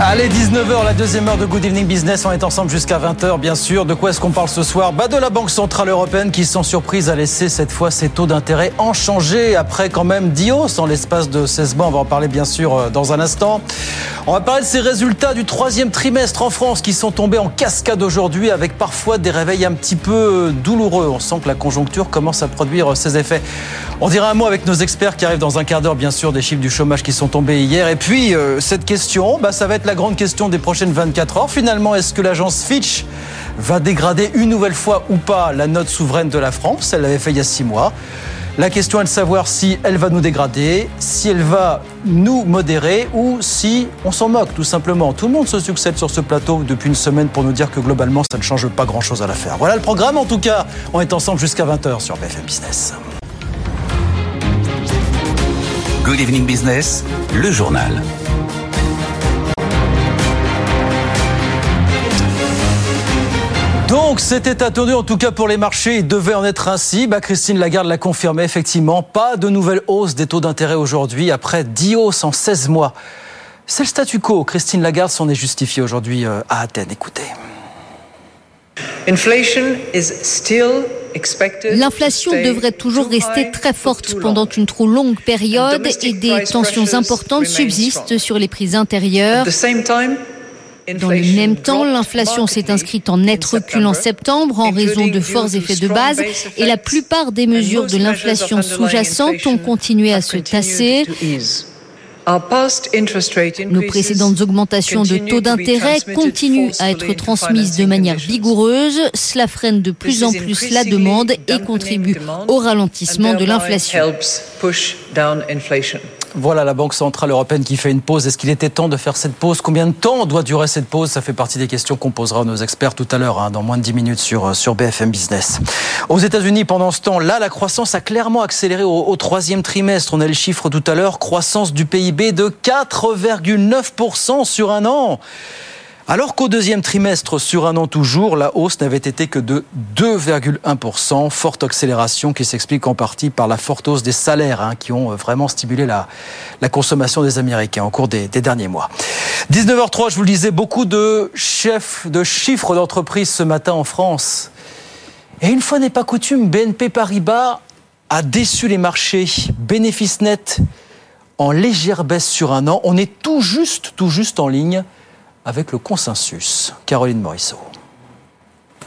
Allez, 19h, la deuxième heure de Good Evening Business. On est ensemble jusqu'à 20h, bien sûr. De quoi est-ce qu'on parle ce soir? Bah De la Banque Centrale Européenne qui, sans surprise, a laissé cette fois ses taux d'intérêt inchangés après quand même 10 hausses en l'espace de 16 mois. On va en parler, bien sûr, euh, dans un instant. On va parler de ces résultats du troisième trimestre en France qui sont tombés en cascade aujourd'hui avec parfois des réveils un petit peu douloureux. On sent que la conjoncture commence à produire euh, ses effets. On dira un mot avec nos experts qui arrivent dans un quart d'heure, bien sûr, des chiffres du chômage qui sont tombés hier. Et puis, cette question, bah, ça va être la grande question des prochaines 24 heures. Finalement, est-ce que l'agence Fitch va dégrader une nouvelle fois ou pas la note souveraine de la France? Elle l'avait fait il y a six mois. La question est de savoir si elle va nous dégrader, si elle va nous modérer ou si on s'en moque tout simplement. Tout le monde se succède sur ce plateau depuis une semaine pour nous dire que globalement ça ne change pas grand-chose à l'affaire. Voilà le programme en tout cas. On est ensemble jusqu'à 20h sur BFM Business. Good Evening Business, le journal. Donc c'était attendu en tout cas pour les marchés, il devait en être ainsi. Bah, Christine Lagarde l'a confirmé effectivement, pas de nouvelle hausse des taux d'intérêt aujourd'hui après 10 hausses en 16 mois. C'est le statu quo. Christine Lagarde s'en est justifiée aujourd'hui euh, à Athènes. Écoutez. L'inflation devrait toujours rester très forte pendant une trop longue période et des tensions importantes subsistent sur les prix intérieurs. Dans le même temps, l'inflation s'est inscrite en net recul en septembre en raison de forts effets de base et la plupart des mesures de l'inflation sous-jacente ont continué à se tasser. Nos précédentes augmentations de taux d'intérêt continuent à être transmises de manière vigoureuse. Cela freine de plus en plus la demande et contribue au ralentissement de l'inflation. Voilà la Banque Centrale Européenne qui fait une pause. Est-ce qu'il était temps de faire cette pause? Combien de temps doit durer cette pause? Ça fait partie des questions qu'on posera à nos experts tout à l'heure, hein, dans moins de 10 minutes sur, euh, sur BFM Business. Aux États-Unis, pendant ce temps, là, la croissance a clairement accéléré au, au troisième trimestre. On a le chiffre tout à l'heure, croissance du PIB de 4,9% sur un an. Alors qu'au deuxième trimestre, sur un an toujours, la hausse n'avait été que de 2,1%, forte accélération qui s'explique en partie par la forte hausse des salaires hein, qui ont vraiment stimulé la, la consommation des Américains au cours des, des derniers mois. 19h03, je vous le disais, beaucoup de chefs, de chiffres d'entreprise ce matin en France. Et une fois n'est pas coutume, BNP Paribas a déçu les marchés. Bénéfice net en légère baisse sur un an. On est tout juste, tout juste en ligne avec le consensus. Caroline Morisseau.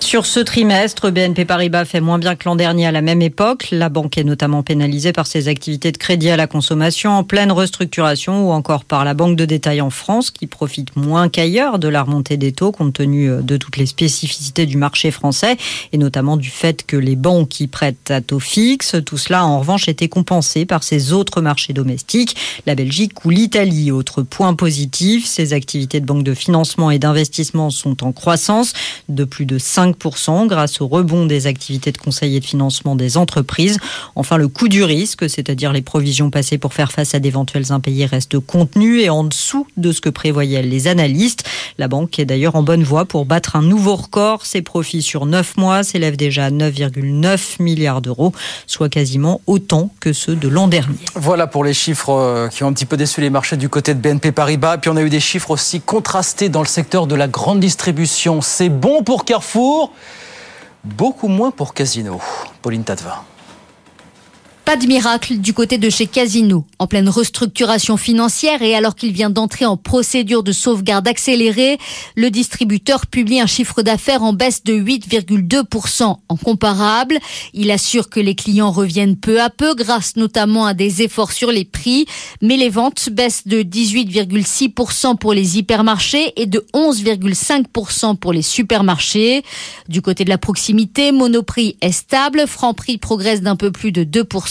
Sur ce trimestre, BNP Paribas fait moins bien que l'an dernier à la même époque. La banque est notamment pénalisée par ses activités de crédit à la consommation en pleine restructuration ou encore par la banque de détail en France qui profite moins qu'ailleurs de la remontée des taux compte tenu de toutes les spécificités du marché français et notamment du fait que les banques qui prêtent à taux fixe, tout cela en revanche été compensé par ces autres marchés domestiques, la Belgique ou l'Italie. Autre point positif, ces activités de banque de financement et d'investissement sont en croissance de plus de 5 grâce au rebond des activités de conseil et de financement des entreprises. Enfin, le coût du risque, c'est-à-dire les provisions passées pour faire face à d'éventuels impayés, reste contenu et en dessous de ce que prévoyaient les analystes. La banque est d'ailleurs en bonne voie pour battre un nouveau record. Ses profits sur 9 mois s'élèvent déjà à 9,9 milliards d'euros, soit quasiment autant que ceux de l'an dernier. Voilà pour les chiffres qui ont un petit peu déçu les marchés du côté de BNP Paribas. Puis on a eu des chiffres aussi contrastés dans le secteur de la grande distribution. C'est bon pour Carrefour? Beaucoup moins pour Casino. Pauline Tadevin. Pas de miracle du côté de chez Casino. En pleine restructuration financière et alors qu'il vient d'entrer en procédure de sauvegarde accélérée, le distributeur publie un chiffre d'affaires en baisse de 8,2% en comparable. Il assure que les clients reviennent peu à peu grâce notamment à des efforts sur les prix, mais les ventes baissent de 18,6% pour les hypermarchés et de 11,5% pour les supermarchés. Du côté de la proximité, Monoprix est stable, Franprix progresse d'un peu plus de 2%.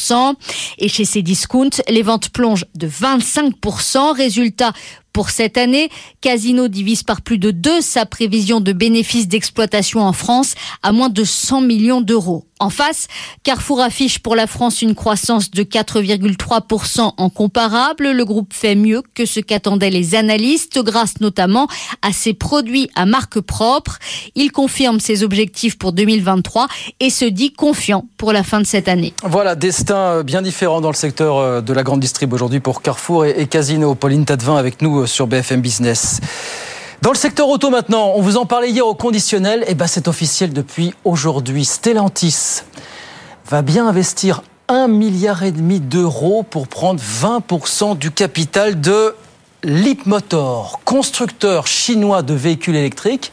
Et chez ces discounts, les ventes plongent de 25%. Résultat, Pour cette année, Casino divise par plus de deux sa prévision de bénéfices d'exploitation en France à moins de 100 millions d'euros. En face, Carrefour affiche pour la France une croissance de 4,3% en comparable. Le groupe fait mieux que ce qu'attendaient les analystes grâce notamment à ses produits à marque propre. Il confirme ses objectifs pour 2023 et se dit confiant pour la fin de cette année. Voilà, destin euh, bien différent dans le secteur euh, de la grande distrib aujourd'hui pour Carrefour et Casino. Pauline Tadevin avec nous sur BFM Business. Dans le secteur auto maintenant, on vous en parlait hier au conditionnel, et ben c'est officiel depuis aujourd'hui. Stellantis va bien investir un milliard et demi d'euros pour prendre 20% du capital de Leapmotor, constructeur chinois de véhicules électriques.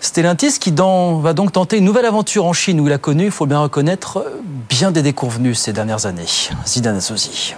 Stellantis qui va donc tenter une nouvelle aventure en Chine où il a connu, il faut bien reconnaître, bien des déconvenus ces dernières années. Zidane Assouzi.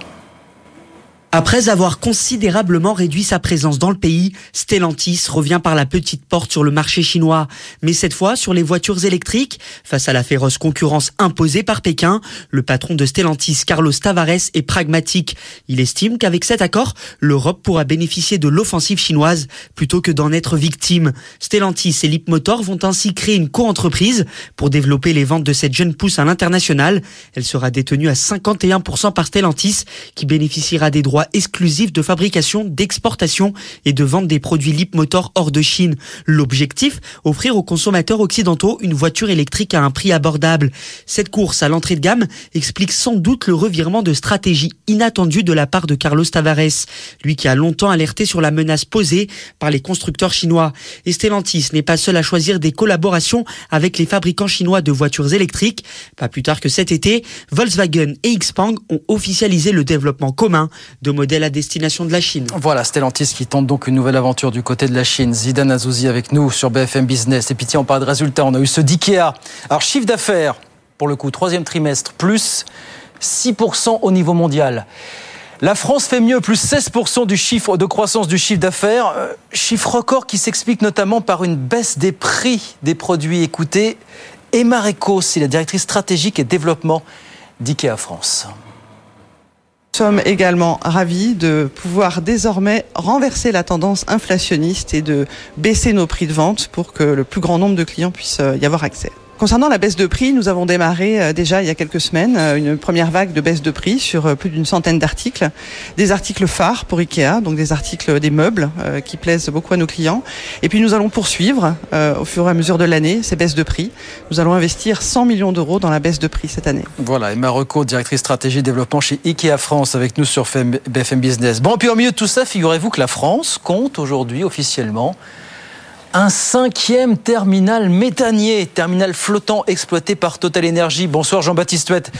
Après avoir considérablement réduit sa présence dans le pays, Stellantis revient par la petite porte sur le marché chinois. Mais cette fois sur les voitures électriques. Face à la féroce concurrence imposée par Pékin, le patron de Stellantis, Carlos Tavares, est pragmatique. Il estime qu'avec cet accord, l'Europe pourra bénéficier de l'offensive chinoise plutôt que d'en être victime. Stellantis et Leapmotor vont ainsi créer une co-entreprise pour développer les ventes de cette jeune pousse à l'international. Elle sera détenue à 51% par Stellantis qui bénéficiera des droits exclusif de fabrication, d'exportation et de vente des produits Motor hors de Chine. L'objectif, offrir aux consommateurs occidentaux une voiture électrique à un prix abordable. Cette course à l'entrée de gamme explique sans doute le revirement de stratégie inattendu de la part de Carlos Tavares, lui qui a longtemps alerté sur la menace posée par les constructeurs chinois. Et Stellantis n'est pas seul à choisir des collaborations avec les fabricants chinois de voitures électriques. Pas plus tard que cet été, Volkswagen et Xpeng ont officialisé le développement commun de modèle à destination de la Chine. Voilà, Stellantis qui tente donc une nouvelle aventure du côté de la Chine. Zidane Azouzi avec nous sur BFM Business. Et tiens, on parle de résultats. On a eu ce d'IKEA. Alors, chiffre d'affaires, pour le coup, troisième trimestre, plus 6% au niveau mondial. La France fait mieux, plus 16% du chiffre de croissance du chiffre d'affaires. Euh, chiffre record qui s'explique notamment par une baisse des prix des produits écoutés. Emma Reco, c'est la directrice stratégique et développement d'IKEA France. Nous sommes également ravis de pouvoir désormais renverser la tendance inflationniste et de baisser nos prix de vente pour que le plus grand nombre de clients puissent y avoir accès. Concernant la baisse de prix, nous avons démarré euh, déjà il y a quelques semaines euh, une première vague de baisse de prix sur euh, plus d'une centaine d'articles. Des articles phares pour Ikea, donc des articles des meubles qui plaisent beaucoup à nos clients. Et puis nous allons poursuivre au fur et à mesure de l'année ces baisses de prix. Nous allons investir 100 millions d'euros dans la baisse de prix cette année. Voilà, Emma Reco, directrice stratégie développement chez Ikea France avec nous sur BFM Business. Bon, puis au milieu de tout ça, figurez-vous que la France compte aujourd'hui officiellement un cinquième terminal méthanier, terminal flottant exploité par Total Energy. Bonsoir Jean-Baptiste Huette.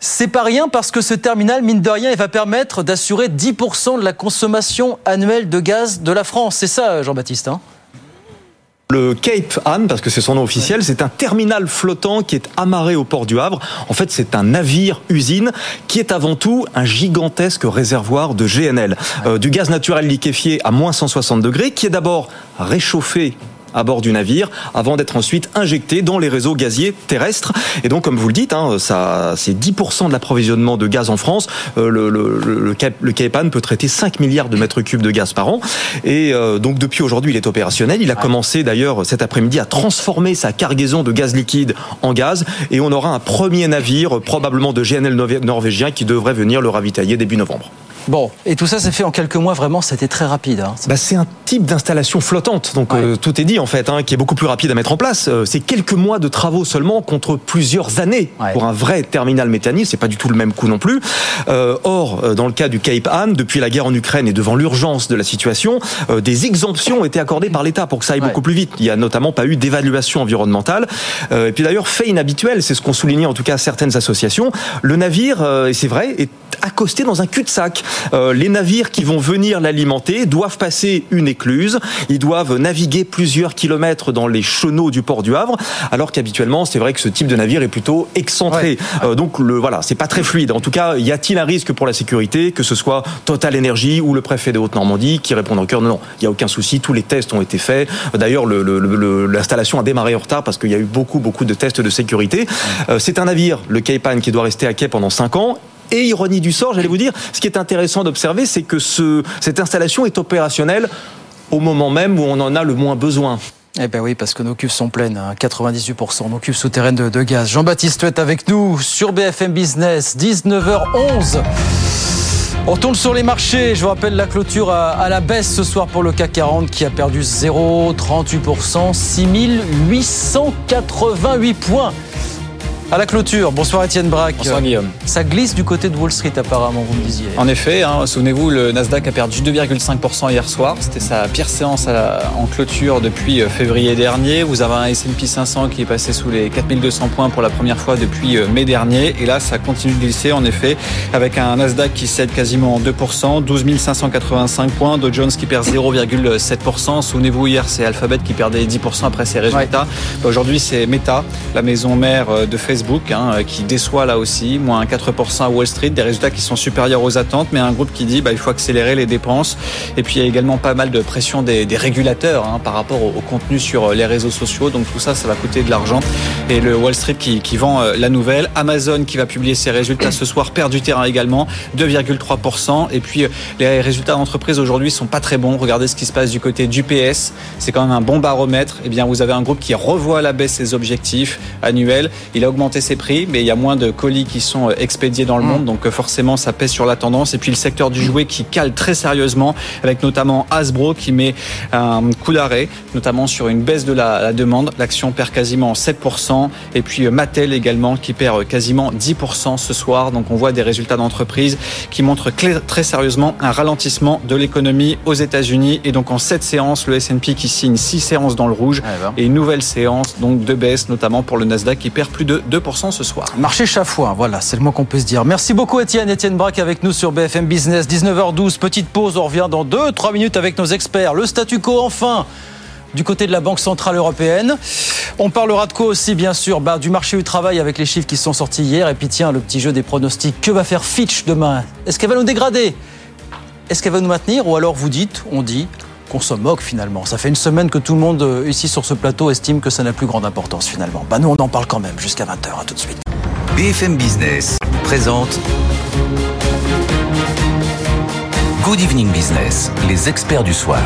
C'est pas rien parce que ce terminal, mine de rien, va permettre d'assurer 10% de la consommation annuelle de gaz de la France. C'est ça, Jean-Baptiste hein? Le Cape Anne, parce que c'est son nom officiel, c'est un terminal flottant qui est amarré au port du Havre. En fait, c'est un navire-usine qui est avant tout un gigantesque réservoir de GNL, euh, du gaz naturel liquéfié à moins 160 degrés, qui est d'abord réchauffé à bord du navire avant d'être ensuite injecté dans les réseaux gaziers terrestres. Et donc, comme vous le dites, hein, ça, c'est 10% de l'approvisionnement de gaz en France. Euh, le, le, le, le peut traiter 5 milliards de mètres cubes de gaz par an. Et euh, donc, depuis aujourd'hui, il est opérationnel. Il a commencé d'ailleurs cet après-midi à transformer sa cargaison de gaz liquide en gaz. Et on aura un premier navire, probablement de GNL norvégien, qui devrait venir le ravitailler début novembre. Bon, et tout ça s'est fait en quelques mois, vraiment, c'était très rapide. Hein. Bah, c'est un type d'installation flottante, donc euh, tout est dit en fait, hein, qui est beaucoup plus rapide à mettre en place. Euh, c'est quelques mois de travaux seulement contre plusieurs années pour un vrai terminal méthanier, c'est pas du tout le même coût non plus. Euh, or, dans le cas du Cape Anne, depuis la guerre en Ukraine et devant l'urgence de la situation, des exemptions ont été accordées par l'État pour que ça aille beaucoup plus vite. Il y a notamment pas eu d'évaluation environnementale. et puis d'ailleurs, fait inhabituel, c'est ce qu'ont souligné en tout cas certaines associations, le navire, et c'est vrai, est accosté dans un cul-de-sac. Euh, les navires qui vont venir l'alimenter doivent passer une écluse, ils doivent naviguer plusieurs kilomètres dans les chenaux du port du Havre, alors qu'habituellement, c'est vrai que ce type de navire est plutôt excentré. Euh, donc le voilà, c'est pas très fluide. En tout cas, y a-t-il un risque pour la sécurité, que ce soit Total Energy ou le préfet de Haute-Normandie qui répondent encore non, non, il y a aucun souci, tous les tests ont été faits. D'ailleurs, l'installation a démarré en retard parce qu'il y a eu beaucoup beaucoup de tests de sécurité. Euh, c'est un navire, le Cape qui doit rester à quai pendant 5 ans Et ironie du sort, j'allais vous dire, ce qui est intéressant d'observer, c'est que ce, cette installation est opérationnelle au moment même où on en a le moins besoin. Eh bien oui, parce que nos cuves sont pleines, 98%, hein. nos cuves souterraines de, de gaz. Jean-Baptiste est avec nous sur BFM Business, 19h11. On tourne sur les marchés. Je vous rappelle la clôture à, la baisse ce soir pour le CAC 40 qui a perdu 0,38%, 6888 points à la clôture. Bonsoir Étienne Braque. Bonsoir Guillaume. Ça glisse du côté de Wall Street apparemment, vous me disiez. En effet, hein, souvenez-vous, le Nasdaq a perdu 2,5% hier soir. C'était sa pire séance en clôture depuis euh, février dernier. Vous avez un S&P 500 qui est passé sous les 4200 points pour la première fois depuis euh, mai dernier. Et là, ça continue de glisser en effet, avec un Nasdaq qui cède quasiment 2%, 12 585 points, Dow Jones qui perd 0,7%. Souvenez-vous, hier, c'est Alphabet qui perdait 10% après ses résultats. Bah, aujourd'hui, c'est Meta, la maison mère euh, de Facebook Facebook, hein, euh, qui déçoit là aussi, moins 4% à Wall Street, des résultats qui sont supérieurs aux attentes, mais un groupe qui dit bah, il faut accélérer les dépenses. Et puis il y a également pas mal de pression des, régulateurs hein, par rapport au, contenu sur euh, les réseaux sociaux. Donc tout ça, ça va coûter de l'argent. Et le Wall Street qui, vend euh, la nouvelle. Amazon qui va publier ses résultats ce soir perd du terrain également, 2,3%. Et puis les résultats d'entreprise aujourd'hui sont pas très bons. Regardez ce qui se passe du côté du PS. C'est quand même un bon baromètre. Et eh bien vous avez un groupe qui revoit à la baisse ses objectifs annuels. Il a augmenté ses prix, mais il y a moins de colis qui sont euh, expédiés dans le mm. monde, donc euh, forcément ça pèse sur la tendance. Et puis le secteur du jouet qui cale très sérieusement, avec notamment Hasbro qui met un coup d'arrêt, notamment sur une baisse de la, demande. L'action perd quasiment 7%, et puis euh, Mattel également qui perd quasiment 10% ce soir. Donc on voit des résultats d'entreprise qui montrent très sérieusement un ralentissement de l'économie aux États-Unis. Et donc en cette séance, le S&P qui signe 6 séances dans le rouge ah, ben. et une nouvelle séance donc de baisse, notamment pour le Nasdaq qui perd plus de 2 Marché chafouin, voilà, c'est le moins qu'on peut se dire. Merci beaucoup Étienne. Étienne Braque avec nous sur BFM Business. 19h12, petite pause, on revient dans 2-3 minutes avec nos experts. Le statu quo enfin du côté de la Banque Centrale Européenne. On parlera de quoi aussi, bien sûr? Bah, Du marché du travail avec les chiffres qui sont sortis hier. Et puis tiens, le petit jeu des pronostics. Que va faire Fitch demain? Est-ce qu'elle va nous dégrader? Est-ce qu'elle va nous maintenir? Ou alors vous dites, on dit, qu'on se moque finalement. Ça fait une semaine que tout le monde euh, ici sur ce plateau estime que ça n'a plus grande importance finalement. Bah nous on en parle quand même jusqu'à 20h, à tout de suite. BFM Business présente Good Evening Business, les experts du soir.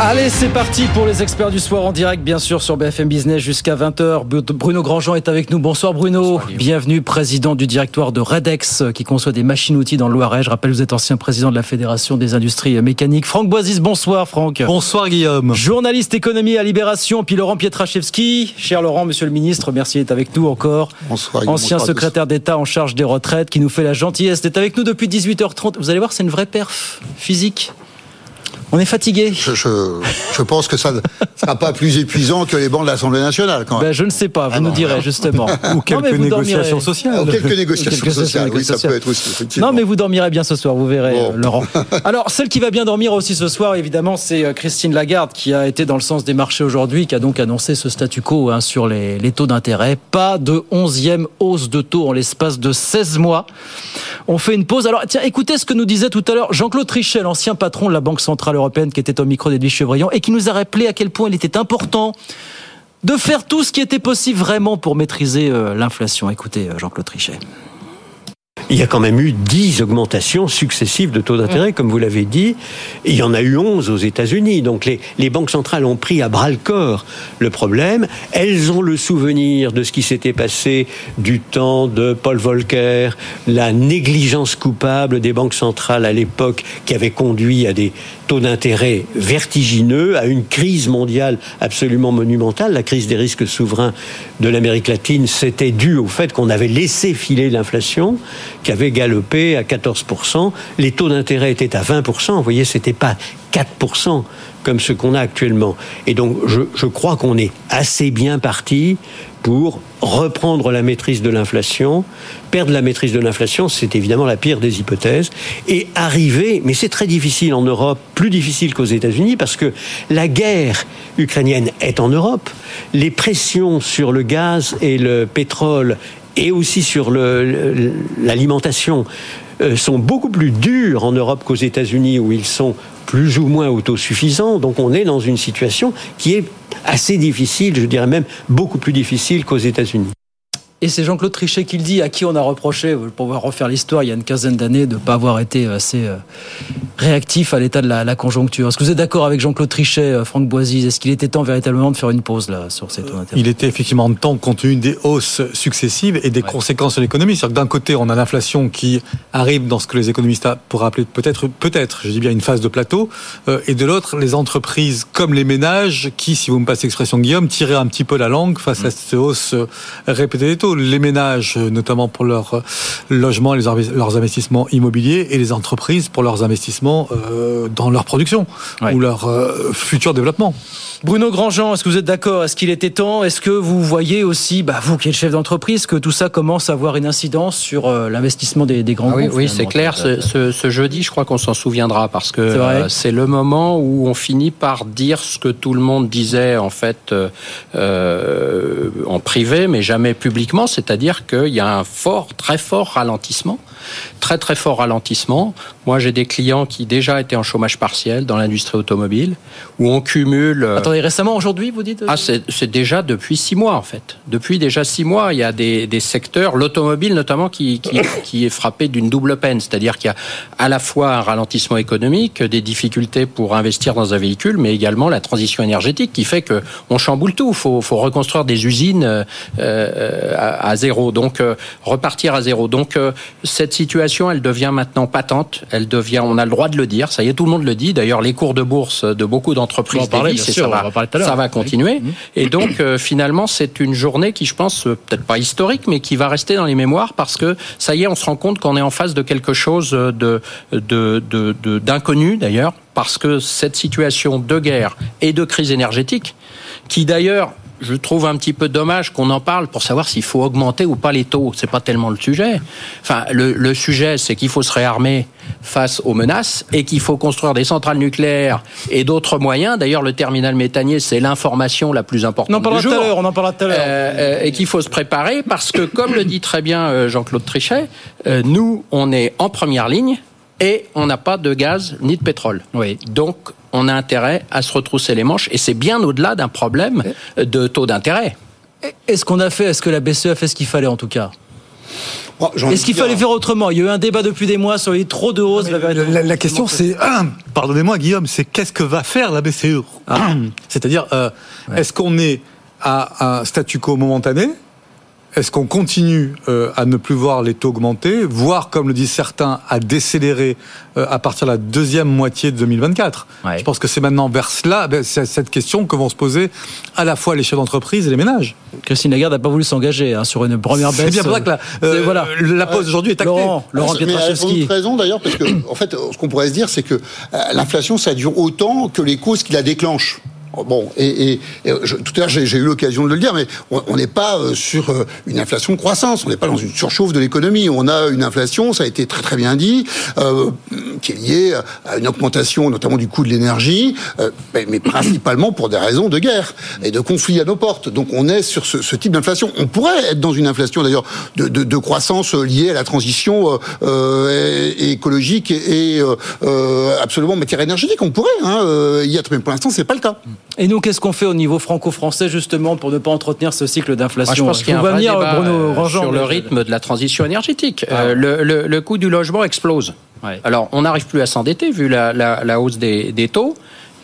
Allez, c'est parti pour les experts du soir en direct, bien sûr, sur BFM Business jusqu'à 20h. Bruno Grandjean est avec nous. Bonsoir Bruno. Bienvenue, président du directoire de Redex, qui conçoit des machines-outils dans le Loiret. Je rappelle, vous êtes ancien président de la Fédération des industries mécaniques. Franck Boisis, bonsoir Franck. Bonsoir Guillaume. Journaliste économie à Libération, puis Laurent Pietraszewski. Cher Laurent, monsieur le ministre, merci d'être avec nous encore. Bonsoir. Ancien secrétaire d'État en charge des retraites, qui nous fait la gentillesse d'être avec nous depuis 18h30. Vous allez voir, c'est une vraie perf physique. On est fatigué. Je, je, pense que ça ne sera pas plus épuisant que les bancs de l'Assemblée nationale. Quand même. Ben, je ne sais pas, vous ah nous direz justement. Ou quelques négociations sociales. Ou quelques négociations sociales, oui, ça peut être aussi. Effectivement. Non, mais vous dormirez bien ce soir, vous verrez, euh, Laurent. Alors, celle qui va bien dormir aussi ce soir, évidemment, c'est euh, Christine Lagarde, qui a été dans le sens des marchés aujourd'hui, qui a donc annoncé ce statu quo hein, sur les, les taux d'intérêt. Pas de onzième hausse de taux en l'espace de 16 mois. On fait une pause. Alors, tiens, écoutez ce que nous disait tout à l'heure Jean-Claude Trichet, l'ancien patron de la Banque Centrale Européenne, qui était au micro d'Edwige Chevrillon, et qui nous a rappelé à quel point il était important de faire tout ce qui était possible vraiment pour maîtriser euh, l'inflation. Écoutez, euh, Jean-Claude Trichet il y a quand même eu 10 augmentations successives de taux d'intérêt, comme vous l'avez dit. il y en a eu 11 aux États-Unis. Donc les, les, banques centrales ont pris à bras le corps le problème. Elles ont le souvenir de ce qui s'était passé du temps de Paul Volcker, la négligence coupable des banques centrales à l'époque qui avait conduit à des taux d'intérêt vertigineux, à une crise mondiale absolument monumentale. La crise des risques souverains de l'Amérique latine, c'était dû au fait qu'on avait laissé filer l'inflation qui avait galopé à 14%. Les taux d'intérêt étaient à 20%. Vous voyez, c'était pas 4% comme ce qu'on a actuellement. Et donc, je, je crois qu'on est assez bien parti pour reprendre la maîtrise de l'inflation. Perdre la maîtrise de l'inflation, c'est évidemment la pire des hypothèses. Et arriver, mais c'est très difficile en Europe, plus difficile qu'aux États-Unis, parce que la guerre ukrainienne est en Europe. Les pressions sur le gaz et le pétrole et aussi sur l'alimentation euh, sont beaucoup plus durs en Europe qu'aux États-Unis où ils sont plus ou moins autosuffisants. Donc on est dans une situation qui est assez difficile, je dirais même beaucoup plus difficile qu'aux États-Unis. Et c'est Jean-Claude Trichet qui le dit, à qui on a reproché, pour pouvoir refaire l'histoire, il y a une quinzaine d'années, de ne pas avoir été assez euh, réactif à l'état de la, conjoncture. Est-ce que vous êtes d'accord avec Jean-Claude Trichet, euh, Franck Boisy? Est-ce qu'il était temps véritablement de faire une pause là sur ces taux d'intérêt Il était effectivement temps compte tenu des hausses successives et des conséquences sur l'économie. C'est-à-dire que d'un côté, on a l'inflation qui arrive dans ce que les économistes pourraient appeler peut-être, peut-être, je dis bien une phase de plateau, euh, et de l'autre, les entreprises comme les ménages qui, si vous me passez l'expression Guillaume, tiraient un petit peu la langue face à cette hausse répétée des taux. Les ménages, notamment pour leur logement, leurs investissements immobiliers, et les entreprises pour leurs investissements euh, dans leur production ou leur euh, futur développement. Bruno Grandjean, est-ce que vous êtes d'accord? Est-ce qu'il était temps? Est-ce que vous voyez aussi, bah, vous qui êtes chef d'entreprise, que tout ça commence à avoir une incidence sur euh, l'investissement des, grands ah groupes Oui, c'est clair. Ce, jeudi, je crois qu'on s'en souviendra parce que c'est le moment où on finit par dire ce que tout le monde disait en fait en privé, mais jamais publiquement, c'est-à-dire qu'il y a un fort, très fort ralentissement très très fort ralentissement. Moi, j'ai des clients qui déjà étaient en chômage partiel dans l'industrie automobile, où on cumule. Euh, Attendez, récemment, aujourd'hui, vous dites Ah, c'est déjà depuis six mois en fait. Depuis déjà six mois, il y a des, des secteurs, l'automobile notamment, qui, qui, qui, est frappé d'une double peine, c'est-à-dire qu'il y a à la fois un ralentissement économique, des difficultés pour investir dans un véhicule, mais également la transition énergétique qui fait que on chamboule tout. Faut, faut reconstruire des usines euh, euh à, à, zéro, donc euh, repartir à zéro. Donc cette situation, elle devient maintenant patente. Elle devient, on a le droit de le dire. Ça y est, tout le monde le dit. D'ailleurs, les cours de bourse de beaucoup d'entreprises ça, va, ça va continuer. Mmh. Et donc, euh, finalement, c'est une journée qui, je pense, euh, peut-être pas historique, mais qui va rester dans les mémoires parce que ça y est, on se rend compte qu'on est en face de quelque chose de d'inconnu d'ailleurs, parce que cette situation de guerre et de crise énergétique, qui d'ailleurs je trouve un petit peu dommage qu'on en parle pour savoir s'il faut augmenter ou pas les taux. C'est pas tellement le sujet. Enfin, le, sujet, c'est qu'il faut se réarmer face aux menaces et qu'il faut construire des centrales nucléaires et d'autres moyens. D'ailleurs, le terminal méthanier, c'est l'information la plus importante on en du jour. on en parlera tout à l'heure. Euh, euh, et qu'il faut se préparer parce que, comme le dit très bien euh, Jean-Claude Trichet, nous, on est en première ligne et on n'a pas de gaz ni de pétrole. Oui. Donc, on a intérêt à se retrousser les manches et c'est bien au-delà d'un problème de taux d'intérêt. Est-ce qu'on a fait, est-ce que la BCE a fait ce qu'il fallait en tout cas? Est-ce qu'il fallait faire autrement? Il y a eu un débat depuis des mois sur les trop de hausses. La, question, c'est, pardonnez-moi Guillaume, c'est qu'est-ce que va faire la BCE ah. C'est-à-dire, euh, est-ce qu'on est à un statu quo momentané est-ce qu'on continue euh, à ne plus voir les taux augmenter, voire, comme le disent certains, à décélérer euh, à partir de la deuxième moitié de 2024 Je pense que c'est maintenant vers cela, ben, c'est cette question que vont se poser à la fois les chefs d'entreprise et les ménages. Christine Lagarde n'a pas voulu s'engager hein, sur une première baisse. C'est bien pour ça que la, euh, voilà. la pause aujourd'hui est actée. Laurent, Laurent Pietraszewski. raison d'ailleurs, parce que en fait, ce qu'on pourrait se dire, c'est que l'inflation, ça dure autant que les causes qui la déclenchent. Bon, et, tout à l'heure j'ai eu l'occasion de le dire, mais on n'est pas euh, sur euh, une inflation de croissance, on n'est pas dans une surchauffe de l'économie. On a une inflation, ça a été très très bien dit, euh, qui est liée à une augmentation notamment du coût de l'énergie, mais, principalement pour des raisons de guerre et de conflits à nos portes. Donc on est sur ce, type d'inflation. On pourrait être dans une inflation d'ailleurs de, croissance liée à la transition écologique et, absolument matière énergétique. On pourrait hein, y être, mais pour l'instant c'est pas le cas. Et nous, qu'est-ce qu'on fait au niveau franco-français justement pour ne pas entretenir ce cycle d'inflation Je pense qu'il y a un vrai débat euh, sur le rythme de la transition énergétique. Ah. Euh, le, coût du logement explose. Alors, on n'arrive plus à s'endetter vu la, hausse des, taux.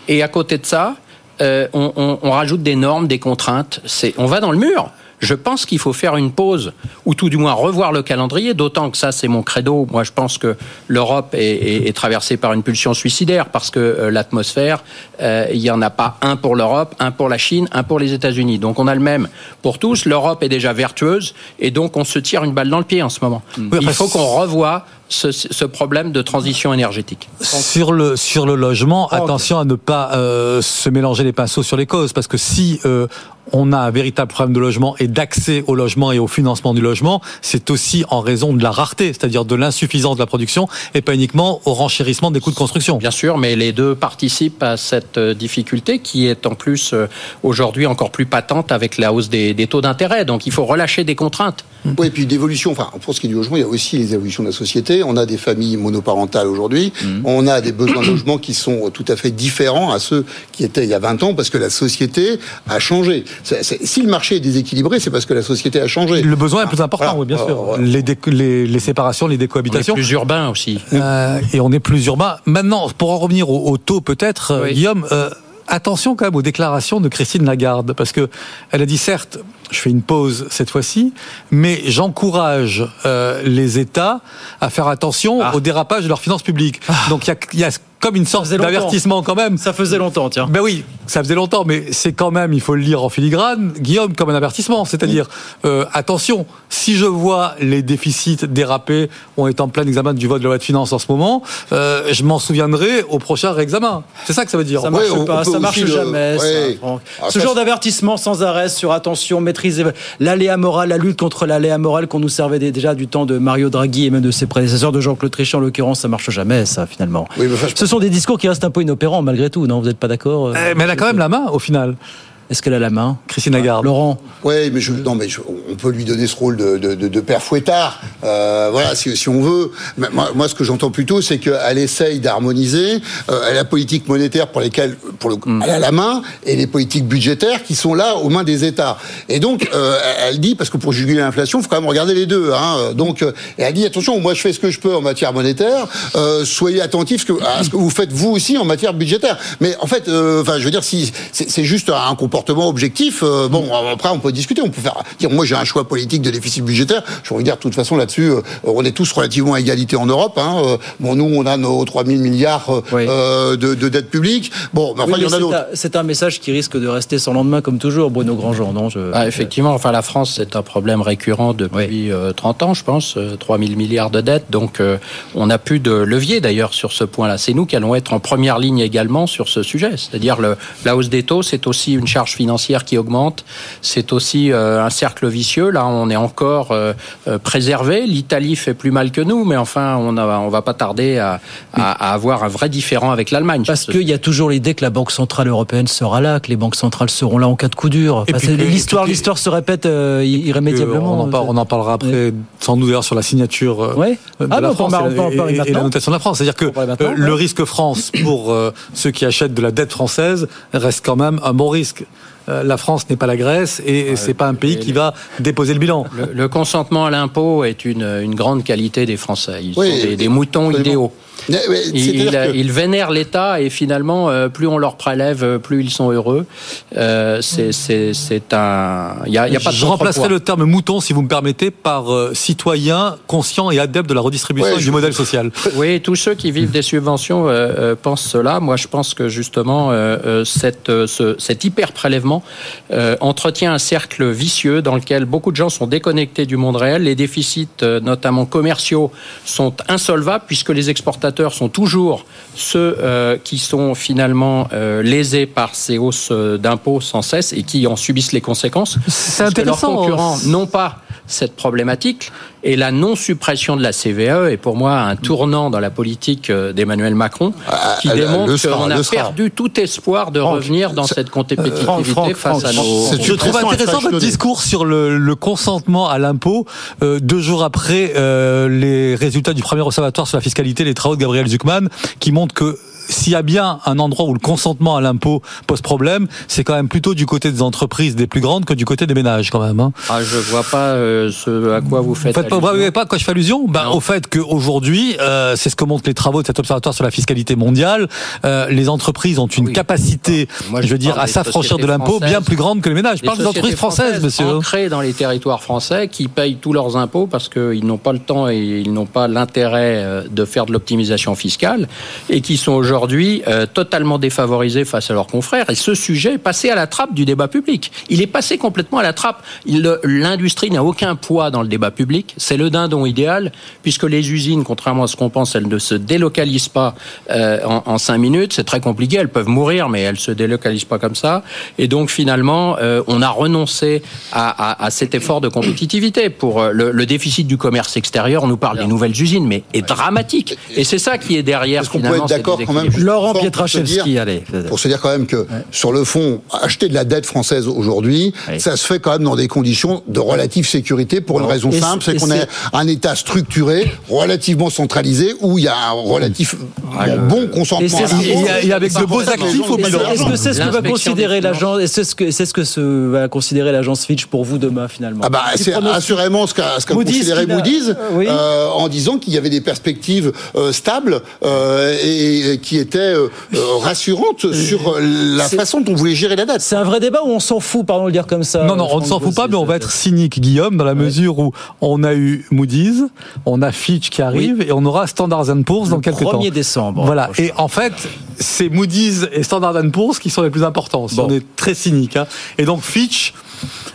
Et à côté de ça, euh, on, on, rajoute des normes, des contraintes. on va dans le mur. Je pense qu'il faut faire une pause, ou tout du moins revoir le calendrier, d'autant que ça, c'est mon credo. Moi, je pense que l'Europe est, traversée par une pulsion suicidaire, parce que euh, l'atmosphère, euh, il n'y en a pas un pour l'Europe, un pour la Chine, un pour les États-Unis. Donc on a le même pour tous. L'Europe est déjà vertueuse, et donc on se tire une balle dans le pied en ce moment. il faut qu'on revoie ce, problème de transition énergétique. Sur le, sur le logement, attention à ne pas euh, se mélanger les pinceaux sur les causes, parce que si on a un véritable problème de logement et d'accès au logement et au financement du logement, c'est aussi en raison de la rareté, c'est-à-dire de l'insuffisance de la production et pas uniquement au renchérissement des coûts de construction. Bien sûr, mais les deux participent à cette euh, difficulté qui est en plus euh, aujourd'hui encore plus patente avec la hausse des, taux d'intérêt. Donc il faut relâcher des contraintes. Oui, et puis d'évolution. Enfin, pour ce qui est du logement, il y a aussi les évolutions de la société. On a des familles monoparentales aujourd'hui. Mmh. On a des besoins de logement qui sont tout à fait différents à ceux qui étaient il y a 20 ans parce que la société a changé. Si le marché est déséquilibré, c'est parce que la société a changé. Le besoin est plus important, oui, bien sûr. Les, les, les, séparations, les décohabitations. On est plus urbain aussi. Euh, et on est plus urbain. Maintenant, pour en revenir au, taux, peut-être, euh, Guillaume. Euh, attention quand même aux déclarations de Christine Lagarde, parce que elle a dit certes, je fais une pause cette fois-ci, mais j'encourage euh, les États à faire attention ah. au dérapage de leurs finances publiques. Ah. Donc il y a, y a comme une sorte d'avertissement quand même. Ça faisait longtemps, tiens. Ben oui, ça faisait longtemps, mais c'est quand même, il faut le lire en filigrane, Guillaume, comme un avertissement. C'est-à-dire, euh, attention, si je vois les déficits déraper, on est en plein examen du vote de la loi de finances en ce moment, euh, je m'en souviendrai au prochain réexamen. C'est ça que ça veut dire. Ça marche pas, ça marche jamais. Ah, Ce genre d'avertissement sans arrêt sur attention, maîtriser l'aléa moral, la lutte contre l'aléa moral qu'on nous servait déjà du temps de Mario Draghi et même de ses prédécesseurs, de Jean-Claude Trichet en l'occurrence, ça marche jamais, ça finalement. Oui, sont des discours qui restent un peu inopérants malgré tout, non? Vous n'êtes pas d'accord euh, eh, Mais elle a quand même la main au final. Est-ce qu'elle a la main Christine Lagarde. Laurent Oui, mais, je, non, mais on peut lui donner ce rôle de, de, de, père fouettard, euh, voilà, si, si, on veut. Moi, moi ce que j'entends plutôt, c'est qu'elle essaye d'harmoniser euh, la politique monétaire pour lesquelles pour le, mm. elle a la main et les politiques budgétaires qui sont là aux mains des États. Et donc, euh, elle dit, parce que pour juguler l'inflation, il faut quand même regarder les deux. Hein, donc, euh, elle dit, attention, moi je fais ce que je peux en matière monétaire, euh, soyez attentifs à ce que vous faites vous aussi en matière budgétaire. Mais en fait, enfin, je veux dire, si c'est juste un comportement objectif, euh, bon, après, on peut discuter. On peut faire dire, moi, j'ai un choix politique de déficit budgétaire. Je veux dire, de toute façon, là-dessus, euh, on est tous relativement à égalité en Europe. Hein. Euh, bon, nous, on a nos 3 000 milliards de, de dette publique. Bon, mais enfin, il y en a d'autres. C'est un message qui risque de rester sans lendemain, comme toujours, Bruno Grandjean, non ah, Effectivement, enfin, la France, c'est un problème récurrent depuis 30 ans, je pense. 3 000 milliards de dettes. Donc, on n'a plus de levier, d'ailleurs, sur ce point-là. C'est nous qui allons être en première ligne également sur ce sujet. C'est-à-dire, la hausse des taux, c'est aussi une charge financière qui augmente. C'est aussi euh, un cercle vicieux. Là, on est encore euh, euh, préservé. L'Italie fait plus mal que nous, mais enfin, on ne on va pas tarder à, avoir un vrai différent avec l'Allemagne. Parce qu'il y a toujours l'idée que la Banque centrale européenne sera là, que les banques centrales seront là en cas de coup dur. l'histoire, l'histoire se répète irrémédiablement. On en, parlera après, sans doute d'ailleurs sur la signature de ah, la France et, la notation de la France. C'est-à-dire que le risque France pour ceux qui achètent de la dette française reste quand même un bon risque. Euh, la France n'est pas la Grèce et c'est pas un pays qui va déposer le bilan. Le, consentement à l'impôt est une, grande qualité des Français. Ils sont des, moutons idéaux. Ils, vénèrent l'État et finalement, euh, plus on leur prélève, euh, plus ils sont heureux. c'est un. Y a, y a pas Je remplacerai le terme mouton, si vous me permettez, par citoyen conscient et adepte de la redistribution du modèle social. Oui, tous ceux qui vivent des subventions pensent cela. Moi, je pense que justement, cette, cet hyper prélèvement euh, entretient un cercle vicieux dans lequel beaucoup de gens sont déconnectés du monde réel. Les déficits, euh, notamment commerciaux, sont insolvables puisque les sont toujours ceux euh, qui sont finalement lésés par ces hausses d'impôts sans cesse et qui en subissent les conséquences. C'est intéressant. Leurs concurrents n'ont pas cette problématique et la non-suppression de la CVE est pour moi un tournant dans la politique euh, d'Emmanuel Macron ah, qui démontre qu'on a perdu tout espoir de revenir dans cette compétitivité face à nos... Je trouve intéressant votre discours sur le, consentement à l'impôt. Euh, deux jours après euh, les résultats du premier observatoire sur la fiscalité, les travaux de Gabriel Zuckman, qui montrent que s'il y a bien un endroit où le consentement à l'impôt pose problème, c'est quand même plutôt du côté des entreprises des plus grandes que du côté des ménages quand même. Hein. Ah, je vois pas euh, ce à quoi vous faites. Vous faites pas, pas quoi je fais allusion? Ben, Au fait qu'aujourd'hui, euh, c'est ce que montrent les travaux de cet observatoire sur la fiscalité mondiale, euh, les entreprises ont une capacité, je, veux dire, à s'affranchir de l'impôt bien plus grande que les ménages. Je parle des entreprises françaises, monsieur. Ancrées dans les territoires français qui payent tous leurs impôts parce qu'ils n'ont pas le temps et ils n'ont pas l'intérêt euh, de faire de l'optimisation fiscale et qui sont aujourd'hui aujourd'hui euh, totalement défavorisés face à leurs confrères. Et ce sujet est passé à la trappe du débat public. Il est passé complètement à la trappe. L'industrie n'a aucun poids dans le débat public. C'est le dindon idéal, puisque les usines, contrairement à ce qu'on pense, elles ne se délocalisent pas euh, en, cinq minutes. C'est très compliqué. Elles peuvent mourir, mais elles se délocalisent pas comme ça. Et donc finalement, euh, on a renoncé à, à, cet effort de compétitivité. Pour le, le, déficit du commerce extérieur, on nous parle des nouvelles usines, mais est dramatique. Et c'est ça qui est derrière. Est-ce qu'on peut être d'accord quand même Laurent Pietraszewski, allez. Pour se dire quand même que sur le fond, acheter de la dette française aujourd'hui, ça se fait quand même dans des conditions de relative sécurité pour une raison simple, c'est qu'on est un État structuré, relativement centralisé, où il y a un relatif bon consentement. Et, avec de beaux actifs au bilan. Est-ce que c'est ce que va considérer l'agence, c'est ce que c'est ce que va considérer l'agence Fitch pour vous demain finalement? Ah bah c'est assurément ce qu'a considéré Moody's euh, en disant qu'il y avait des perspectives euh, stables euh, et, qui étaient rassurantes sur la façon dont vous voulez gérer la dette. C'est un vrai débat ou on s'en fout, pardon de le dire comme ça Non, non, on ne s'en fout pas, mais on va être cynique, Guillaume, dans la mesure où on a eu Moody's, on a Fitch qui arrive et on aura Standard Poor's dans quelques temps. 1er décembre. Voilà. Et en fait, c'est Moody's et Standard Poor's qui sont les plus importants. Si on est très cynique. Hein. Et donc Fitch,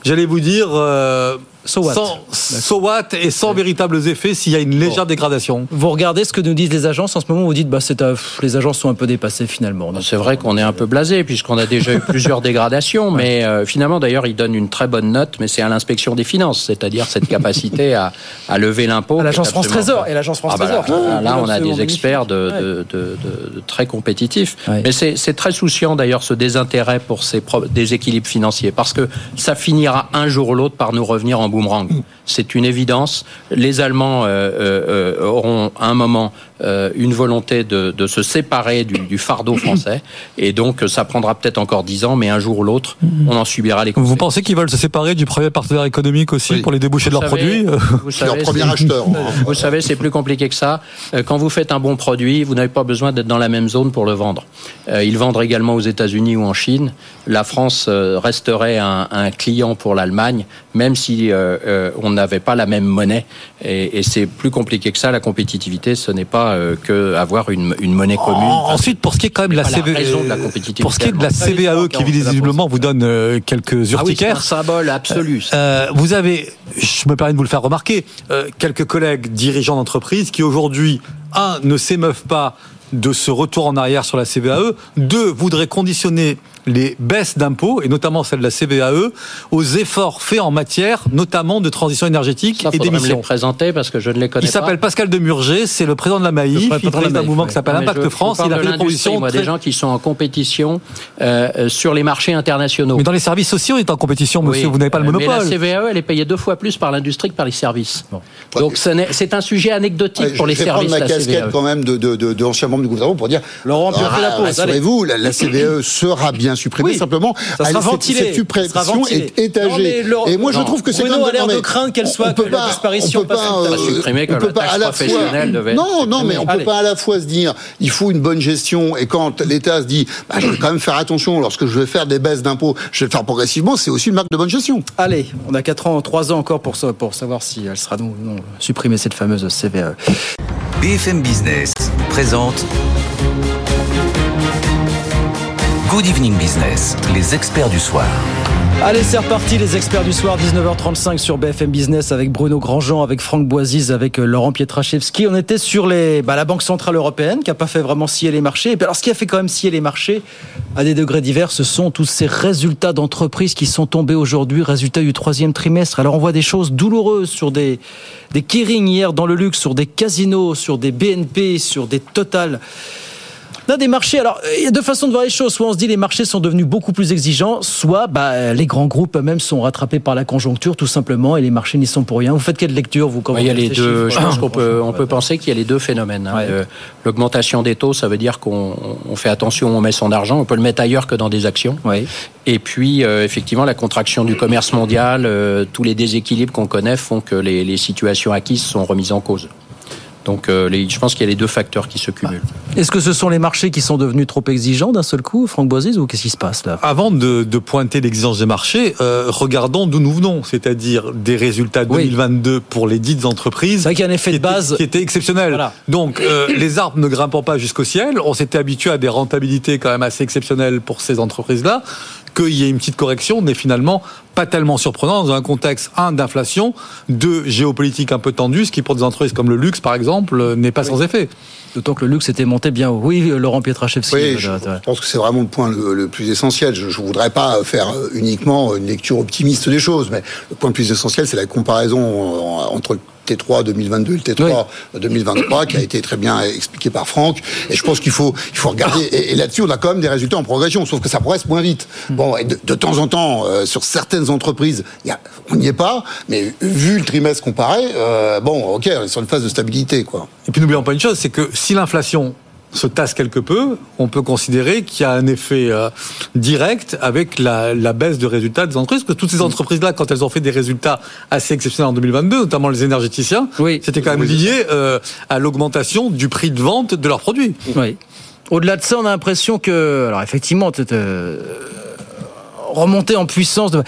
j'allais vous dire. Euh, So what? Sans, et sans véritables effets s'il y a une légère dégradation. Vous regardez ce que nous disent les agences. En ce moment, vous dites bah c'est les agences sont un peu dépassées finalement. C'est vrai qu'on est un peu blasé puisqu'on a déjà eu plusieurs dégradations, mais euh, finalement d'ailleurs ils donnent une très bonne note, mais c'est à l'inspection des finances, c'est-à-dire cette capacité à, à lever l'impôt. L'agence France Trésor. et l'agence France ah bah Trésor. là, on a des experts de, de, de, de, très compétitifs, mais c'est très souciant d'ailleurs ce désintérêt pour ces déséquilibres financiers parce que ça finira un jour ou l'autre par nous revenir en boomerang. C'est une évidence. Les Allemands euh, euh, auront à un moment euh, une volonté de, de, se séparer du, du, fardeau français. Et donc, ça prendra peut-être encore dix ans, mais un jour ou l'autre, on en subira les conséquences. Vous pensez qu'ils veulent se séparer du premier partenaire économique aussi pour les débouchés de leurs produits vous savez, Leur premier acheteur. Vous savez, c'est plus compliqué que ça. Euh, quand vous faites un bon produit, vous n'avez pas besoin d'être dans la même zone pour le vendre. Euh, ils vendent également aux États-Unis ou en Chine. La France resterait un, un, client pour l'Allemagne, même si on n'avait pas la même monnaie. Et, et c'est plus compliqué que ça. La compétitivité, ce n'est pas euh, que avoir une, une monnaie commune. ensuite, pour ce qui est quand même la, CVAE, la pour ce qui est de la CVAE qui visiblement vous donne euh, quelques urticaires. Ah oui, un symbole absolu. Euh, vous avez, je me permets de vous le faire remarquer, quelques collègues dirigeants d'entreprise qui aujourd'hui, un, ne s'émeuvent pas de ce retour en arrière sur la CVAE, deux, voudraient conditionner les baisses d'impôts, et notamment celle de la CVAE, aux efforts faits en matière, notamment de transition énergétique et d'émissions. présenter parce que je ne les connais il pas. Il s'appelle Pascal Demurger, c'est le président de la Maïf, il préside un mouvement qui s'appelle Impact France. Il a fait des propositions. Moi, des gens qui sont en compétition euh, sur les marchés internationaux. Mais dans les services sociaux, il est en compétition, monsieur, vous n'avez pas le monopole. Mais la CVAE, elle est payée deux fois plus par l'industrie que par les services. Donc c'est un sujet anecdotique pour les services. Je vais prendre ma casquette quand même de, l'ancien membre du gouvernement pour dire Laurent, ah, la pause. Rassurez-vous, la CVAE sera bien supprimée. Simplement, ça sera ventilé. Cette suppression est étagée. Et moi, je trouve que c'est quand même. a l'air de craindre qu'elle soit que la disparition on peut pas, euh, on peut pas à la fois. Non, non, mais on peut pas à la fois se dire, il faut une bonne gestion, et quand l'État se dit, bah, je vais quand même faire attention, lorsque je vais faire des baisses d'impôts, je vais le faire progressivement, c'est aussi une marque de bonne gestion. Allez, on a 4 ans, 3 ans encore pour, pour savoir si elle sera non, non supprimée, cette fameuse CVE. BFM Business présente Good Evening Business, les experts du soir. Allez, c'est reparti, les experts du soir, 19h35 sur BFM Business avec Bruno Grandjean, avec Franck Boisise, avec euh, Laurent Pietraszewski. On était sur les, bah, la Banque Centrale Européenne qui n'a pas fait vraiment scier les marchés. Et alors, ce qui a fait quand même scier les marchés à des degrés divers, ce sont tous ces résultats d'entreprises qui sont tombés aujourd'hui, résultats du troisième trimestre. Alors, on voit des choses douloureuses sur des, des Kering hier dans le luxe, sur des casinos, sur des BNP, sur des Total. Des marchés, alors, il y a deux façons de voir les choses. Soit on se dit les marchés sont devenus beaucoup plus exigeants, soit bah, les grands groupes eux-mêmes sont rattrapés par la conjoncture, tout simplement, et les marchés n'y sont pour rien. Vous faites quelle lecture, vous, quand Il y a les deux, je pense qu'on peut, on peut penser qu'il y a les deux phénomènes. Hein. L'augmentation des taux, ça veut dire qu'on fait attention, on met son argent, on peut le mettre ailleurs que dans des actions. Et puis, euh, effectivement, la contraction du commerce mondial, euh, tous les déséquilibres qu'on connaît font que les, les situations acquises sont remises en cause. Donc euh, je pense qu'il y a les deux facteurs qui se cumulent. Est-ce que ce sont les marchés qui sont devenus trop exigeants d'un seul coup, Franck Boisise, ou qu'est-ce qui se passe là? Avant de, pointer l'exigence des marchés, euh, regardons d'où nous venons, c'est-à-dire des résultats 2022 pour les dites entreprises. C'est vrai qu'il y a un effet de base qui était exceptionnel. Donc euh, les arbres ne grimpant pas jusqu'au ciel, on s'était habitué à des rentabilités quand même assez exceptionnelles pour ces entreprises-là qu'il y ait une petite correction n'est finalement pas tellement surprenant dans un contexte, un, d'inflation, deux, géopolitique un peu tendu, ce qui pour des entreprises comme le luxe, par exemple, n'est pas sans effet. D'autant que le luxe était monté bien haut. Oui, Laurent Pietraszewski. Oui, je, pense que c'est vraiment le point le, plus essentiel. Je ne voudrais pas faire uniquement une lecture optimiste des choses, mais le point le plus essentiel, c'est la comparaison entre T3 2022 et le T3 2023, qui a été très bien expliqué par Franck. Et je pense qu'il faut, il faut regarder. Et, là-dessus, on a quand même des résultats en progression, sauf que ça progresse moins vite. Bon, et de, temps en temps, euh, sur certaines entreprises, y a, on n'y est pas, mais vu le trimestre comparé, euh, bon, ok, on est sur une phase de stabilité, quoi. Et puis n'oublions pas une chose, c'est que si l'inflation se tasse quelque peu, on peut considérer qu'il y a un effet euh, direct avec la, baisse de résultats des entreprises. Parce que toutes ces entreprises-là, quand elles ont fait des résultats assez exceptionnels en 2022, notamment les énergéticiens, c'était quand même lié euh, à l'augmentation du prix de vente de leurs produits. Oui. Au-delà de ça, on a l'impression que, alors effectivement, euh, remonter en puissance de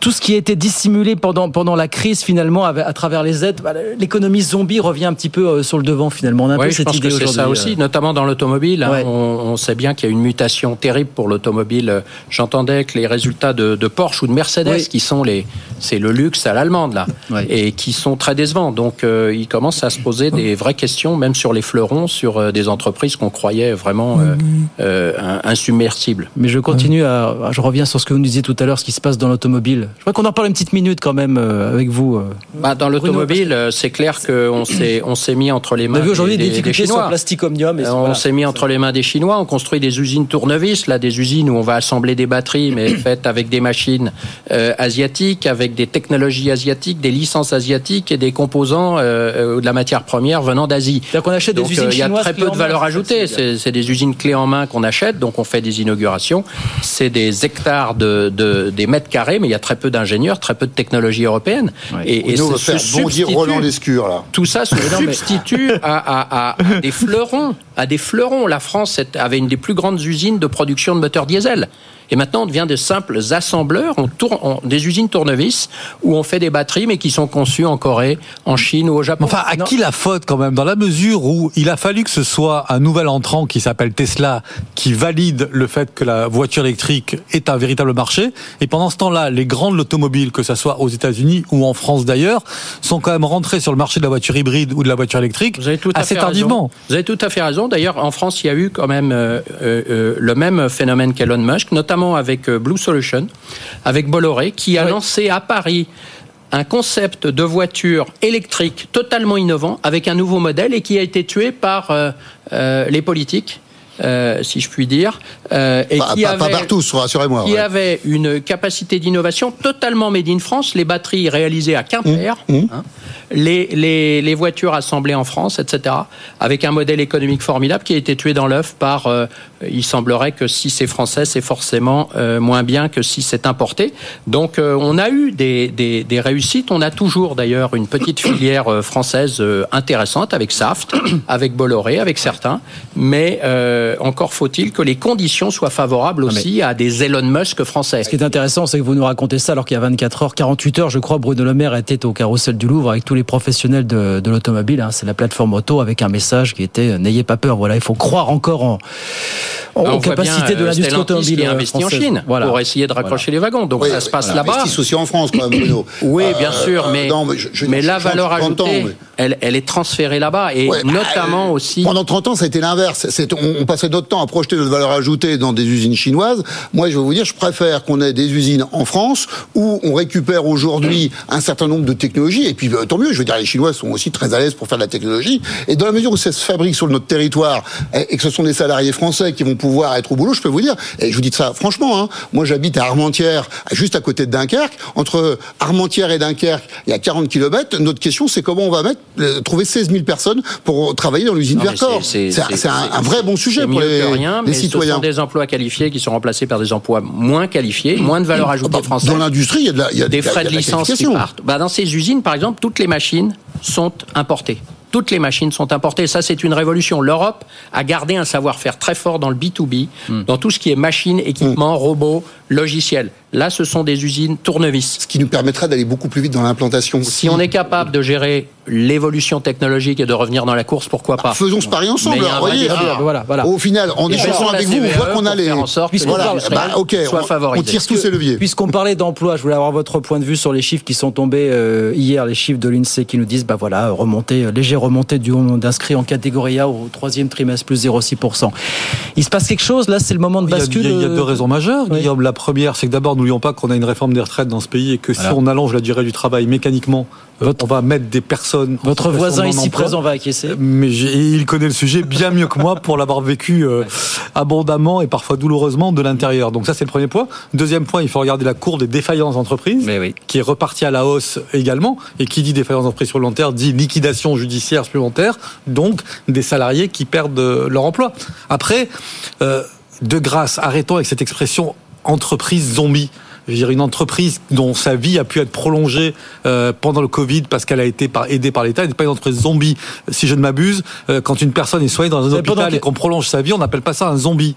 tout ce qui a été dissimulé pendant pendant la crise finalement à, travers les aides bah, l'économie zombie revient un petit peu euh, sur le devant finalement. On a un peu cette idée aujourd'hui ça aussi euh. notamment dans l'automobile hein. on, sait bien qu'il y a une mutation terrible pour l'automobile. J'entendais que les résultats de, Porsche ou de Mercedes qui sont les c'est le luxe à l'allemande là et qui sont très décevants. Donc euh, il commence à se poser des vraies questions même sur les fleurons sur des entreprises qu'on croyait vraiment insubmersibles. Mais je continue à je reviens sur ce que vous nous disiez tout à l'heure ce qui se passe dans l'automobile. Je crois qu'on en parle une petite minute quand même euh, avec vous. Euh. Bah, dans l'automobile, euh, c'est clair qu'on s'est on s'est mis entre les mains. On a vu aujourd'hui des, difficultés sur plastique omnium. on s'est mis entre les mains des Chinois. On construit des usines tournevis, là, des usines où on va assembler des batteries, mais faites avec des machines asiatiques, avec des technologies asiatiques, des licences asiatiques et des composants de la matière première venant d'Asie. Donc on achète des usines Il y a très peu de valeur ajoutée. C'est des usines clés en main qu'on achète, donc on fait des inaugurations. C'est des hectares de de, des mètres carrés, mais il y a très peu d'ingénieurs, très peu de technologie européenne. Et, et nous, on faire bondir Roland Lescure, là. Tout ça se substitue à, des fleurons, à des fleurons. La France avait une des plus grandes usines de production de moteurs diesel. Et maintenant, on devient de simples assembleurs, on tourne, des usines tournevis où on fait des batteries, mais qui sont conçues en Corée, en Chine ou au Japon. Enfin, à qui la faute quand même Dans la mesure où il a fallu que ce soit un nouvel entrant qui s'appelle Tesla qui valide le fait que la voiture électrique est un véritable marché. Et pendant ce temps-là, les grandes automobiles, que ce soit aux États-Unis ou en France d'ailleurs, sont quand même rentrées sur le marché de la voiture hybride ou de la voiture électrique Vous avez tout à assez fait tardivement. Vous avez tout à fait raison. D'ailleurs, en France, il y a eu quand même euh, euh, euh le même phénomène qu'Elon Musk, notamment avec euh, Blue Solution, avec Bolloré, qui a lancé à Paris un concept de voiture électrique totalement innovant avec un nouveau modèle et qui a été tué par euh, euh, les politiques. Si je puis dire, et qui avait, pas partout, rassurez-moi. Qui avait une capacité d'innovation totalement made in France, les batteries réalisées à Quimper, mmh, mmh. Hein, les, les, voitures assemblées en France, etc., avec un modèle économique formidable qui a été tué dans l'œuf par, euh, il semblerait que si c'est français, c'est forcément euh, moins bien que si c'est importé. Donc euh, on a eu des, des, des, réussites, on a toujours d'ailleurs une petite filière française intéressante avec Saft, avec Bolloré, avec certains, mais encore faut-il que les conditions soient favorables aussi à des Elon Musk français. Ce qui est intéressant, c'est que vous nous racontez ça alors qu'il y a 24 heures, 48 heures, je crois, Bruno Le Maire était au carrousel du Louvre avec tous les professionnels de, l'automobile. Hein. C'est la plateforme auto avec un message qui était euh, n'ayez pas peur. Voilà, il faut croire encore en, aux capacités de euh, l'industrie automobile qui a investi en Chine voilà. pour essayer de raccrocher les wagons. Donc ça se passe là-bas. Aussi en France quand même, Bruno. oui, bien euh, sûr, mais, mais, la valeur ajoutée, elle, elle, est transférée là-bas et notamment aussi. Pendant 30 ans, ça a été l'inverse. On, on, passait notre temps à projeter notre valeur ajoutée dans des usines chinoises. Moi, je vais vous dire, je préfère qu'on ait des usines en France où on récupère aujourd'hui un certain nombre de technologies et puis tant mieux. Je veux dire, les Chinois sont aussi très à l'aise pour faire de la technologie. Et dans la mesure où ça se fabrique sur notre territoire et que ce sont des salariés français qui vont pouvoir être au boulot, je peux vous dire, et je vous dis ça franchement, hein, moi j'habite à Armentières, juste à côté de Dunkerque. Entre Armentières et Dunkerque, il y a 40 km. Notre question, c'est comment on va mettre, euh, trouver 16 000 personnes pour travailler dans l'usine Vercors. C'est un, vrai bon sujet pour les, rien, les citoyens. Ce sont des emplois qualifiés qui sont remplacés par des emplois moins qualifiés, moins de valeur ajoutée bah, française. Dans l'industrie, il y a, de la, il y a des frais de, licence qui partent. Bah, dans ces usines, par exemple, toutes les machines sont importées. Toutes les machines sont importées. Ça, c'est une révolution. L'Europe a gardé un savoir-faire très fort dans le B2B, hmm. dans tout ce qui est machines, équipements, robots, logiciels. Là, ce sont des usines tournevis. Ce qui nous permettra d'aller beaucoup plus vite dans l'implantation. Si on est capable de gérer l'évolution technologique et de revenir dans la course, pourquoi pas Faisons ce pari ensemble. voyez, voilà, voilà. Au final, en échangeant avec vous, on voit qu'on a les. En sorte que voilà, bah, ok, on, tire tous ces leviers. Puisqu'on parlait d'emploi, je voulais avoir votre point de vue sur les chiffres qui sont tombés euh, hier, les chiffres de l'INSEE qui nous disent, bah voilà, remontée, euh, léger remontée du nombre d'inscrits en catégorie A au troisième trimestre, plus 0,6%. Il se passe quelque chose là, c'est le moment de bascule. Il y a, deux raisons majeures, Guillaume. La première, c'est que d'abord n'oublions pas qu'on a une réforme des retraites dans ce pays et que Voilà. si on allonge la durée du travail mécaniquement, on va mettre des personnes. Votre voisin ici non-emploi. présent va acquiescer. Mais il connaît le sujet bien mieux que moi pour l'avoir vécu euh, abondamment et parfois douloureusement de l'intérieur. Donc ça c'est le premier point. Deuxième point, il faut regarder la courbe des défaillances d'entreprise, qui est repartie à la hausse également. Et qui dit défaillance d'entreprise supplémentaire dit liquidation judiciaire supplémentaire, donc des salariés qui perdent euh, leur emploi. Après, euh, de grâce, arrêtons avec cette expression entreprise zombie. Je veux dire, une entreprise dont sa vie a pu être prolongée euh, pendant le Covid parce qu'elle a été par, aidée par l'État, n'est pas une entreprise zombie. Si je ne m'abuse, euh, quand une personne est soignée dans un hôpital et qu'on prolonge sa vie, on n'appelle pas ça un zombie.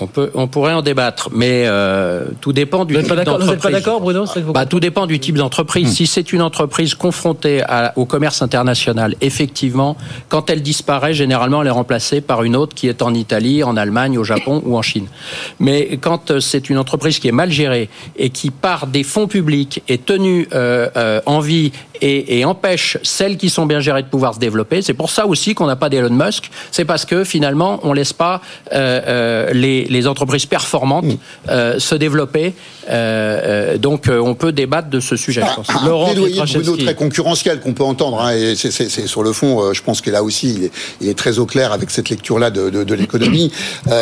On, peut, on pourrait en débattre, mais euh, tout dépend du Vous type vous d'entreprise. n'êtes pas d'accord, Bruno que vous- Bah, tout dépend du type d'entreprise. Si c'est une entreprise confrontée à- au commerce international, effectivement, quand elle disparaît, généralement, elle est remplacée par une autre qui est en Italie, en Allemagne, au Japon ou en Chine. Mais quand euh, c'est une entreprise qui est mal gérée et qui, par des fonds publics, est tenue euh, euh, en vie et, et empêche celles qui sont bien gérées de pouvoir se développer, c'est pour ça aussi qu'on n'a pas d'Elon Musk. C'est parce que finalement, on laisse pas euh, euh, les, les entreprises performantes euh, se développer. Euh, euh, donc, euh, on peut débattre de ce sujet. je pense. un plaidoyer de Bruno très concurrentiel qu'on peut entendre. hein, et c'est, c'est- c'est sur le fond, euh, je pense que là aussi, il est, il est très au clair avec cette lecture-là de, de- de l'économie.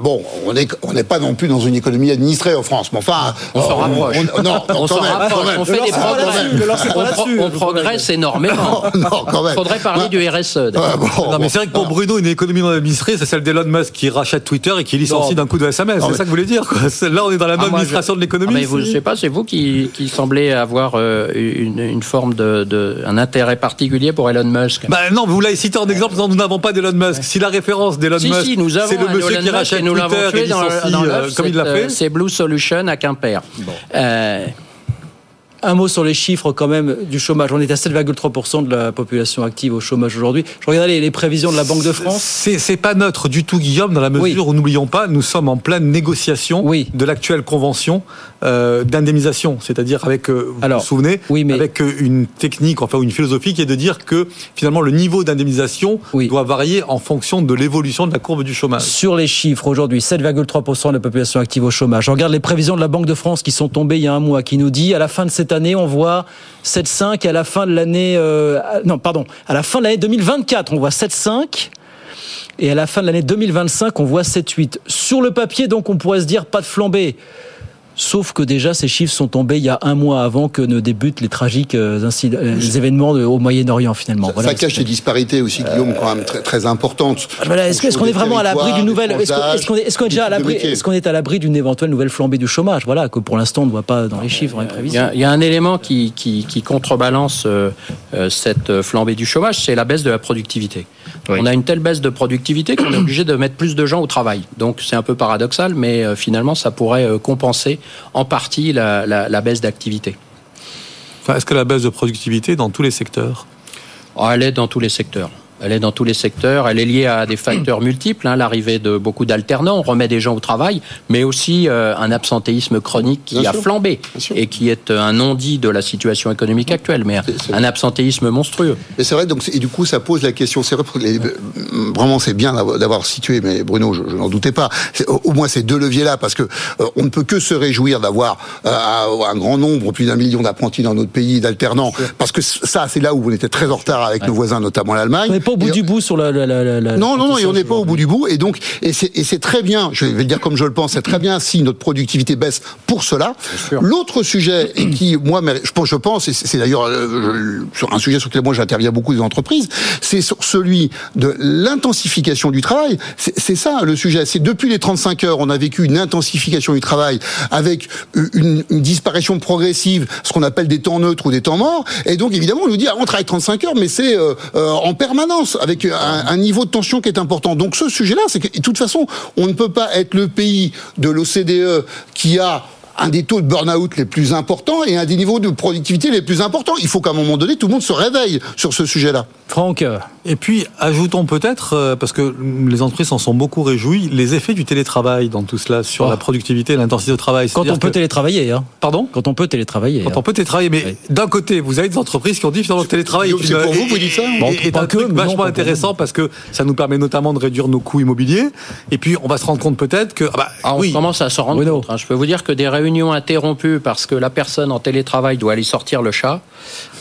Bon, on n'est on pas non plus dans une économie administrée en France, mais enfin, On s'en rapproche. on- non, non, On quand s'en même, rapproche. quand même. On fait des Quand progrès. On pro- On progresse énormément. même. Faudrait parler du RSE. d'ailleurs. non, mais c'est vrai que pour Bruno, une économie non administrée, c'est celle d'Elon Musk qui rachète Twitter et qui licencie Non. d'un coup de SMS. C'est ça que vous voulez dire. Quoi. Là, on est dans la Ah, moi, non-administration je- de l'économie. Ah, mais vous, je sais pas, c'est vous qui, qui semblez avoir euh, une, une forme de, de- un intérêt particulier pour Elon Musk. Bah non, vous l'avez cité en exemple, non, nous n'avons pas d'Elon Musk. Si la référence d'Elon si, Musk, si, nous avons c'est le monsieur Elon qui rachète Twitter et dans, licencie, dans l'œuf, comme il l'a fait. euh, C'est Blue Solution à Quimper. Euh, Un mot sur les chiffres quand même du chômage. On est à 7,3% de la population active au chômage aujourd'hui. Je regardais les, les prévisions de la Banque de France. C'est c'est pas neutre du tout, Guillaume, dans la mesure où n'oublions pas, nous sommes en pleine négociation de l'actuelle convention euh, d'indemnisation, c'est-à-dire avec, euh, vous vous souvenez, avec euh, une technique, enfin une philosophie qui est de dire que finalement le niveau d'indemnisation doit varier en fonction de l'évolution de la courbe du chômage. Sur les chiffres aujourd'hui, 7,3% de la population active au chômage. Je regarde les prévisions de la Banque de France qui sont tombées il y a un mois, qui nous dit à la fin de cette année, on voit 7,5 et à la fin de l'année, euh, non pardon, à la fin de l'année 2024, on voit 7,5. Et à la fin de l'année 2025, on voit 7,8. Sur le papier, donc, on pourrait se dire pas de flambée. Sauf que déjà, ces chiffres sont tombés il y a un mois avant que ne débutent les tragiques euh, incidents- euh, les événements de- au Moyen-Orient, finalement. Voilà. ça cache des disparités aussi, Guillaume, quand même très, très importantes. Voilà, est-ce qu'on est vraiment à l'abri d'une nouvelle Est-ce qu'on est, déjà à l'abri. Est-ce qu'on est à l'abri d'une éventuelle nouvelle flambée du chômage? Voilà, que pour l'instant on ne voit pas dans les chiffres, dans les Il y, prévisions. a, il y a un élément qui, qui, qui contrebalance euh, euh, cette flambée du chômage, c'est la baisse de la productivité. On a une telle baisse de productivité qu'on est obligé de mettre plus de gens au travail. Donc c'est un peu paradoxal, mais euh, finalement ça pourrait euh, compenser en partie la, la- la baisse d'activité. Enfin, Est-ce que la baisse de productivité est dans tous les secteurs? Oh, Elle est dans tous les secteurs. Elle est dans tous les secteurs. Elle est liée à des facteurs multiples. hein, L'arrivée de beaucoup d'alternants, on remet des gens au travail, mais aussi euh, un absentéisme chronique qui Bien a sûr. flambé et qui est euh, un non-dit de la situation économique actuelle, mais un- un absentéisme monstrueux. Et c'est vrai, donc, et du coup, ça pose la question. C'est vrai, pour les- vraiment, c'est bien d'avoir- situé, mais Bruno, je, je n'en doutais pas. Au moins ces deux leviers-là, parce que euh, on ne peut que se réjouir d'avoir euh, un grand nombre, plus d'un million d'apprentis dans notre pays, d'alternants, parce que ça, c'est là où on était très en retard avec nos voisins, notamment l'Allemagne. Pas au bout Et- du bout sur la. la- la- la- la- non, non, non, et on n'est pas au bout du bout. Et donc, et c'est, et c'est très bien, je vais le dire comme je le pense, c'est très bien si notre productivité baisse pour cela. L'autre sujet, et qui, moi, mais je pense, je pense, et c'est d'ailleurs euh, sur un sujet sur lequel moi j'interviens beaucoup des entreprises, c'est sur celui de l'intensification du travail. C'est, c'est ça le sujet. C'est depuis les 35 heures, on a vécu une intensification du travail avec une, une disparition progressive, ce qu'on appelle des temps neutres ou des temps morts. Et donc, évidemment, on nous dit, ah, on travaille 35 heures, mais c'est euh, euh, en permanence, avec un, niveau de tension qui est important. Donc, ce sujet-là, c'est que, de toute façon, on ne peut pas être le pays de l'OCDE qui a un des taux de burn-out les plus importants et un des niveaux de productivité les plus importants. Il faut qu'à un moment donné, tout le monde se réveille sur ce sujet-là. Franck. Et puis, ajoutons peut-être, euh, parce que les entreprises s'en sont beaucoup réjouies, les effets du télétravail dans tout cela sur Oh. la productivité et l'intensité au travail. Quand on peut que- télétravailler. Hein. Pardon? Quand on peut télétravailler. Quand hein. on peut télétravailler, mais d'un côté, vous avez des entreprises qui ont dit finalement le télétravail C'est pour vous que vous dites ça? et- Bon, et- est pas un que, truc mais non, vachement intéressant parce que ça nous permet notamment de réduire nos coûts immobiliers. Et puis, on va se rendre compte peut-être que ah bah, Ah, on oui, commence à s'en rendre compte. hein. Je peux vous dire que des réunions interrompues parce que la personne en télétravail doit aller sortir le chat.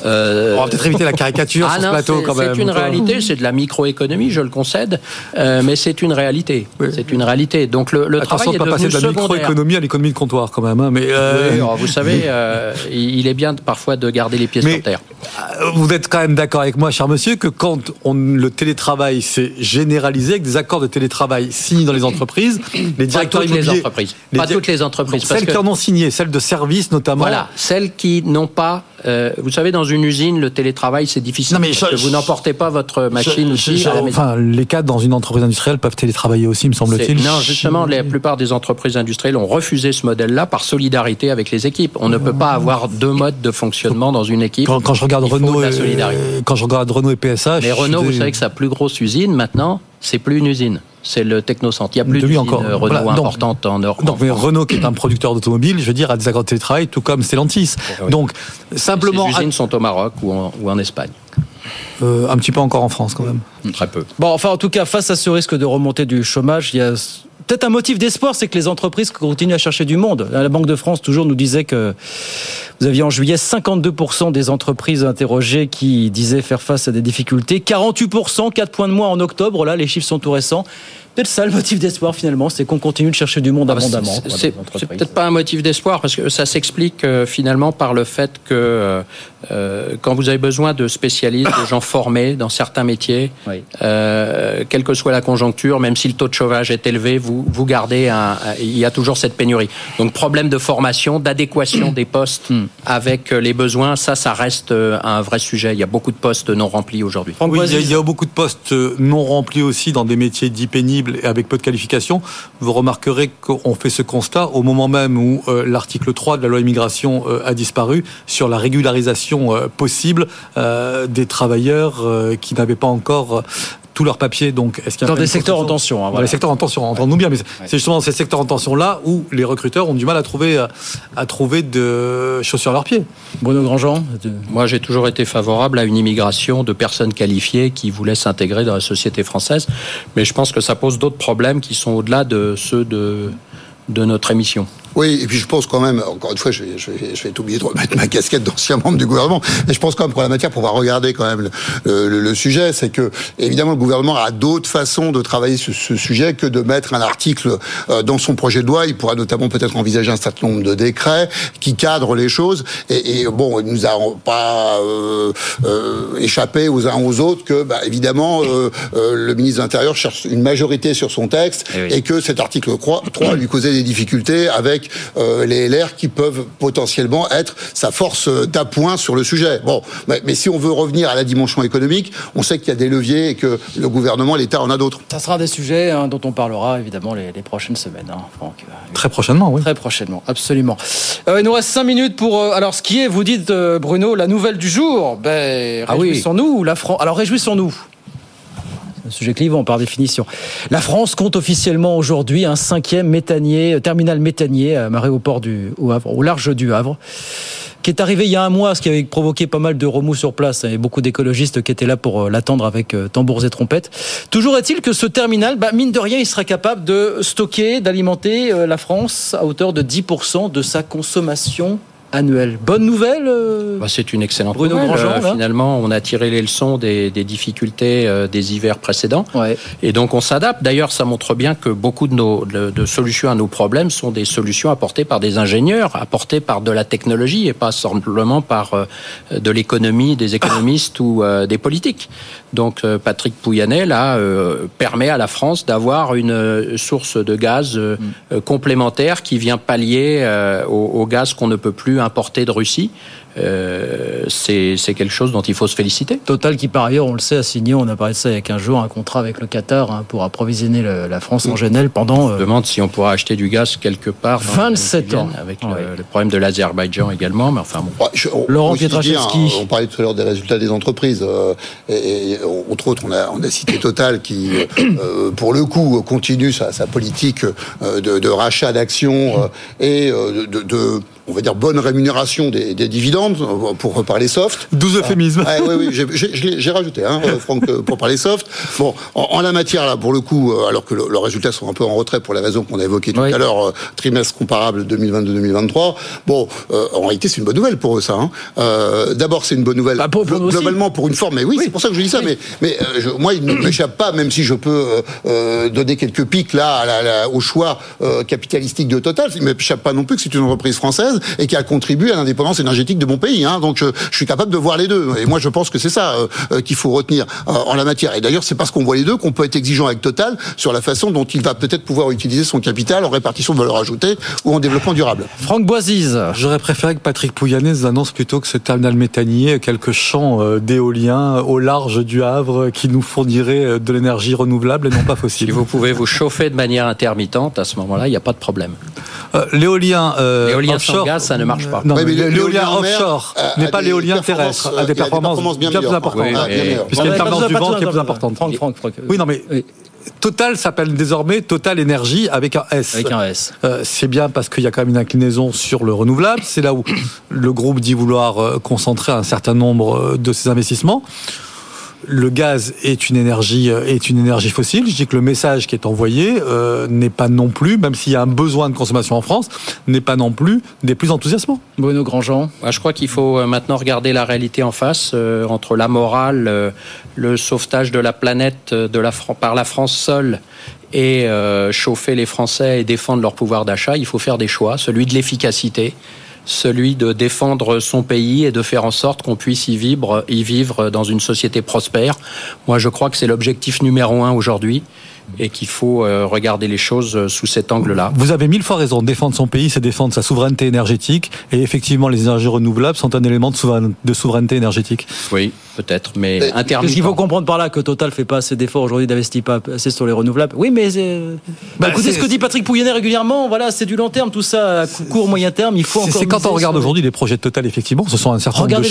Euh, On va peut-être éviter la caricature ah sur ce plateau, quand même. C'est une réalité, c'est de la microéconomie, je le concède, euh, mais c'est une réalité. C'est une réalité. Donc le, le attention travail de est pas passer de la microéconomie à l'économie de comptoir quand même. hein, mais euh, Oui, alors, vous savez, euh, il est bien parfois de garder les pieds sur terre. Vous êtes quand même d'accord avec moi, cher monsieur, que quand on, le télétravail s'est généralisé, avec des accords de télétravail signés dans les entreprises, les Pas directeurs toutes les entreprises. les Pas di- toutes les entreprises. Parce celles que- qui en ont signé, celles de services notamment. Voilà, celles qui n'ont pas. Euh, vous savez, dans une usine, le télétravail, c'est difficile. Non, mais parce je- que vous n'emportez pas votre machine Je- aussi je- à la maison. enfin, les cadres dans une entreprise industrielle peuvent télétravailler aussi, me semble-t-il. Non, justement, la plupart des entreprises industrielles ont refusé ce modèle-là par solidarité avec les équipes. On ne peut pas avoir deux modes de fonctionnement dans une équipe. Quand, quand je regarde Renault, et, quand je regarde Renault et PSA, Mais Renault, vous savez que sa plus grosse usine maintenant, c'est plus une usine, c'est le Technocentre. Il n'y a plus De lui encore. euh, Renault Voilà, donc- importante en Europe. Donc, mais Renault, qui est un producteur d'automobile, je veux dire, a des accords de télétravail, tout comme Stellantis. Oui. Donc, simplement, Ces usines sont au Maroc ou en, ou en Espagne. euh, un petit peu encore en France quand même. Très peu. Bon, enfin, en tout cas, face à ce risque de remontée du chômage, il y a peut-être un motif d'espoir, c'est que les entreprises continuent à chercher du monde. La Banque de France toujours nous disait que vous aviez en juillet 52% des entreprises interrogées qui disaient faire face à des difficultés, 48%, 4 points de moins en octobre. Là, les chiffres sont tout récents. Peut-être ça le motif d'espoir finalement, c'est qu'on continue de chercher du monde Ah bah, abondamment. c'est- peut-être pas un motif d'espoir parce que ça s'explique euh, finalement par le fait que euh, euh, quand vous avez besoin de spécialistes, de gens formés dans certains métiers, euh, quelle que soit la conjoncture, même si le taux de chômage est élevé, vous, vous gardez un, il y a toujours cette pénurie. Donc problème de formation, d'adéquation des postes Hmm. avec les besoins, ça, ça reste un vrai sujet. Il y a beaucoup de postes non remplis aujourd'hui. Oui, il y, a, il y a beaucoup de postes non remplis aussi dans des métiers dits pénibles et avec peu de qualifications. Vous remarquerez qu'on fait ce constat au moment même où euh, l'article 3 de la loi immigration euh, a disparu sur la régularisation euh, possible des travailleurs qui n'avaient pas encore tous leurs papiers. Donc, est-ce qu'il y a Dans des secteurs en tension, hein, Dans les secteurs en tension, entendons-nous bien, mais c'est justement dans ces secteurs en tension-là où les recruteurs ont du mal à trouver, à trouver de chaussures à leurs pieds. Bruno Grandjean Moi, j'ai toujours été favorable à une immigration de personnes qualifiées qui voulaient s'intégrer dans la société française. Mais je pense que ça pose d'autres problèmes qui sont au-delà de ceux de, de notre émission. Oui, et puis je pense quand même, encore une fois, je vais, je vais, je vais obligé de remettre ma casquette d'ancien membre du gouvernement, mais je pense quand même pour la matière, pour pouvoir regarder quand même le, le- le sujet, c'est que évidemment le gouvernement a d'autres façons de travailler sur ce sujet que de mettre un article euh, dans son projet de loi. Il pourra notamment peut-être envisager un certain nombre de décrets qui cadrent les choses. Et, et bon, il nous a pas euh, euh, échappé aux uns aux autres que, bah, évidemment, euh, euh, le ministre de l'Intérieur cherche une majorité sur son texte Eh oui. et que cet article 3 3 lui causait des difficultés avec euh, les LR qui peuvent potentiellement être sa force d'appoint sur le sujet. Bon, mais, mais si on veut revenir à la dimension économique, on sait qu'il y a des leviers et que le gouvernement, l'État en a d'autres. Ça sera des sujets hein, dont on parlera évidemment les, les prochaines semaines, hein, Franck. Très prochainement, oui. Très prochainement, absolument. Euh, il nous reste 5 minutes pour. euh, alors, ce qui est, vous dites, euh, Bruno, la nouvelle du jour. Ben, Ah oui. réjouissons-nous. La France. Alors, réjouissons-nous. Un sujet clivant par définition. La France compte officiellement aujourd'hui un cinquième euh, terminal méthanier à aéroport du au Havre, au large du Havre, qui est arrivé il y a un mois, ce qui avait provoqué pas mal de remous sur place et beaucoup d'écologistes qui étaient là pour euh, l'attendre avec euh, tambours et trompettes. Toujours est-il que ce terminal, bah, mine de rien, il sera capable de stocker, d'alimenter euh, la France à hauteur de 10% de sa consommation Bonne nouvelle euh, Bah, c'est une excellente Bruno nouvelle. Grandjean, Euh, finalement, on a tiré les leçons des, des difficultés euh, des hivers précédents. Et donc, on s'adapte. D'ailleurs, ça montre bien que beaucoup de, nos, de, de solutions à nos problèmes sont des solutions apportées par des ingénieurs, apportées par de la technologie et pas simplement par euh, de l'économie, des économistes ou euh, des politiques. Donc, euh, Patrick Pouyanné, là, euh, permet à la France d'avoir une source de gaz euh, complémentaire qui vient pallier euh, au, au gaz qu'on ne peut plus plus de Russie. Euh, c'est quelque chose dont il faut se féliciter. Total qui par ailleurs, on le sait, a signé, on a parlé de ça il y a 15 jours, un contrat avec le Qatar hein, pour approvisionner le, la France en Genève pendant... Euh, demande si on pourra acheter du gaz quelque part. 27 ans. Avec le, problème de l'Azerbaïdjan également, mais enfin bon. on, Laurent Pietraszewski. on parlait tout à l'heure des résultats des entreprises. Euh, et, entre autres, on a, on a cité Total qui, euh, pour le coup, continue sa, sa politique de, de rachat d'actions et de, de on va dire, bonne rémunération des, des dividendes, pour parler soft. 12 euphémismes. Ah, oui, oui, j'ai rajouté, hein, Franck, pour parler soft. Bon, en, la matière, là, pour le coup, euh, alors que leurs résultats sont un peu en retrait pour la raison qu'on a évoquée tout à l'heure, euh, trimestre comparable 2022-2023, bon, euh, en réalité, c'est une bonne nouvelle pour eux, ça. Hein. Euh, D'abord, c'est une bonne nouvelle bah, pour, globalement pour une forme, mais oui, c'est pour ça que je dis ça, mais, mais je, moi, il ne m'échappe pas, même si je peux donner quelques pics là, au choix capitalistique de Total, il ne m'échappe pas non plus que c'est une entreprise française et qui a contribué à l'indépendance énergétique de mon pays. Hein. Donc je, je, suis capable de voir les deux. Et moi je pense que c'est ça euh, euh, qu'il faut retenir euh, en la matière. Et d'ailleurs c'est parce qu'on voit les deux qu'on peut être exigeant avec Total sur la façon dont il va peut-être pouvoir utiliser son capital en répartition de valeur ajoutée ou en développement durable. Franck Boisise. J'aurais préféré que Patrick Pouyanné annonce plutôt que ce terminal méthanier quelques champs d'éolien au large du Havre qui nous fournirait de l'énergie renouvelable et non pas fossile. Si vous pouvez vous chauffer de manière intermittente, à ce moment-là, il n'y a pas de problème. l'éolien offshore, gaz, ça ne marche pas. Non, mais l'éolien offshore n'est pas l'éolien terrestre, a des performances bien, plus importantes. Puisqu'il y a une tendance du vent qui est plus importante. Oui, non, mais Total s'appelle désormais Total Énergie avec un S. Avec un S. Euh, c'est bien parce qu'il y a quand même une inclinaison sur le renouvelable. C'est là où le groupe dit vouloir euh, concentrer un certain nombre euh, de ses investissements le gaz est une énergie euh, est une énergie fossile. Je dis que le message qui est envoyé euh, n'est pas non plus, même s'il y a un besoin de consommation en France, n'est pas non plus des plus enthousiasmants. Bruno Grandjean. Je crois qu'il faut euh, maintenant regarder la réalité en face entre la morale, le sauvetage de la planète de la, par la France seule et chauffer les Français et défendre leur pouvoir d'achat. Il faut faire des choix, celui de l'efficacité celui de défendre son pays et de faire en sorte qu'on puisse y vivre, y vivre dans une société prospère. Moi, je crois que c'est l'objectif numéro un aujourd'hui et qu'il faut euh, regarder les choses euh, sous cet angle-là. Vous avez mille fois raison. Défendre son pays, c'est défendre sa souveraineté énergétique. Et effectivement, les énergies renouvelables sont un élément de souveraineté énergétique. Oui, peut-être, mais intermittent. ce qu'il faut comprendre par là que Total fait pas assez d'efforts aujourd'hui, d'investir pas assez sur les renouvelables. Oui, mais bah, écoutez ce que dit Patrick Pouyanné régulièrement. Voilà, c'est du long terme, tout ça, à court, moyen terme. Il faut encore. C'est quand on regarde aujourd'hui les projets de Total, effectivement, ce sont un certain nombre de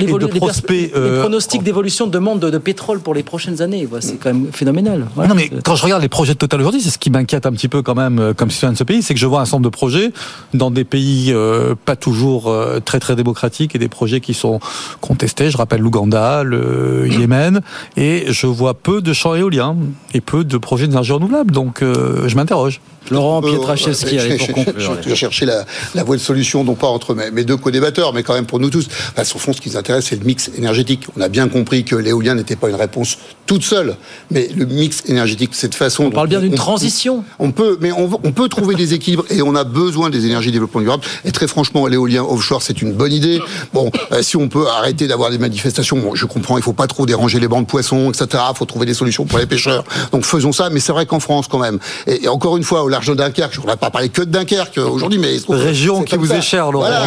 et de prospects. Les, euh, pronostics d'évolution de demande de, pétrole pour les prochaines années. c'est quand même phénoménal. Non, mais quand je regarde les projets de Total aujourd'hui, c'est ce qui m'inquiète un petit peu quand même euh, comme citoyen de ce pays, c'est que je vois un certain nombre de projets dans des pays euh, pas toujours euh, très très démocratiques et des projets qui sont contestés. Je rappelle l'Ouganda, le Yémen, et je vois peu de champs éoliens et peu de projets d'énergie renouvelable. Donc je m'interroge. Laurent Pietraszewski, allez, pour conclure. Je, chercher la, la, voie de solution, non pas entre mes, mes deux co-débatteurs, mais quand même pour nous tous. Enfin, au fond, ce qui nous intéresse, c'est le mix énergétique. On a bien compris que l'éolien n'était pas une réponse toute seule, mais le mix énergétique, cette façon. On parle bien d'une transition. On peut, mais on, on, peut trouver des équilibres et on a besoin des énergies de développement durable. Et très franchement, l'éolien offshore, c'est une bonne idée. Bon, euh, si on peut arrêter d'avoir des manifestations, bon, je comprends, il faut pas trop déranger les bancs de poissons, etc. Il faut trouver des solutions pour les pêcheurs. Donc faisons ça, mais c'est vrai qu'en France, quand même. Et, et, encore une fois, au large de Dunkerque, je ne voudrais pas parler que de Dunkerque aujourd'hui, mais région qui vous est chère, Laurent. Voilà,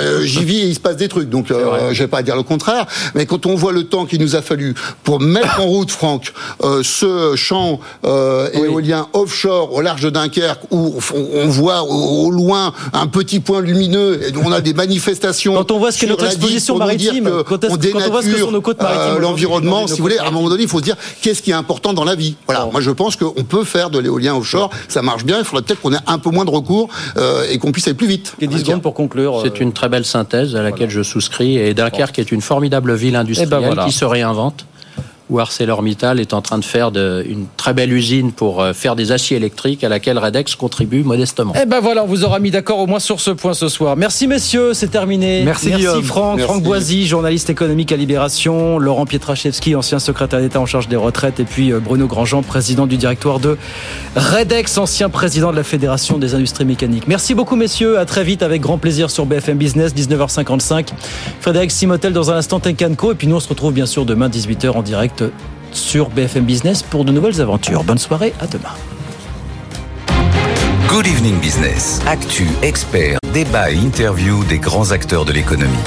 euh, j'y vis et il se passe des trucs. Donc, euh, je vais pas dire le contraire. Mais quand on voit le temps qu'il nous a fallu pour mettre en route, Franck, euh, ce champ euh, éolien offshore au large de Dunkerque, où on, voit au, loin un petit point lumineux, et on a des manifestations. Quand on voit ce qu'est notre exposition maritime, quand, on dénature euh, l'environnement, si vous voulez, à un moment donné, il faut se dire qu'est-ce qui est important dans la vie. Voilà. Moi, je pense qu'on peut faire de l'éolien offshore, ça marche bien. Il faudrait peut-être qu'on ait un peu moins de recours euh, et qu'on puisse aller plus vite. Et 10 secondes pour conclure. C'est une très belle synthèse à laquelle je souscris. Et Dunkerque est une formidable ville industrielle eh ben qui se réinvente où ArcelorMittal est en train de faire de, une très belle usine pour euh, faire des aciers électriques à laquelle Redex contribue modestement. Eh ben voilà, on vous aura mis d'accord au moins sur ce point ce soir. Merci messieurs, c'est terminé. Merci, Merci Franck, Franck Boisy, journaliste économique à Libération, Laurent Pietraszewski, ancien secrétaire d'État en charge des retraites, et puis euh, Bruno Grandjean, président du directoire de Redex, ancien président de la Fédération des industries mécaniques. Merci beaucoup messieurs, à très vite avec grand plaisir sur BFM Business, 19h55. Frédéric Simotel dans un instant Tenkanko, et puis nous on se retrouve bien sûr demain 18h en sur BFM Business pour de nouvelles aventures. Bonne soirée, à demain. Good Evening Business. Actu, experts, débat et interview des grands acteurs de l'économie.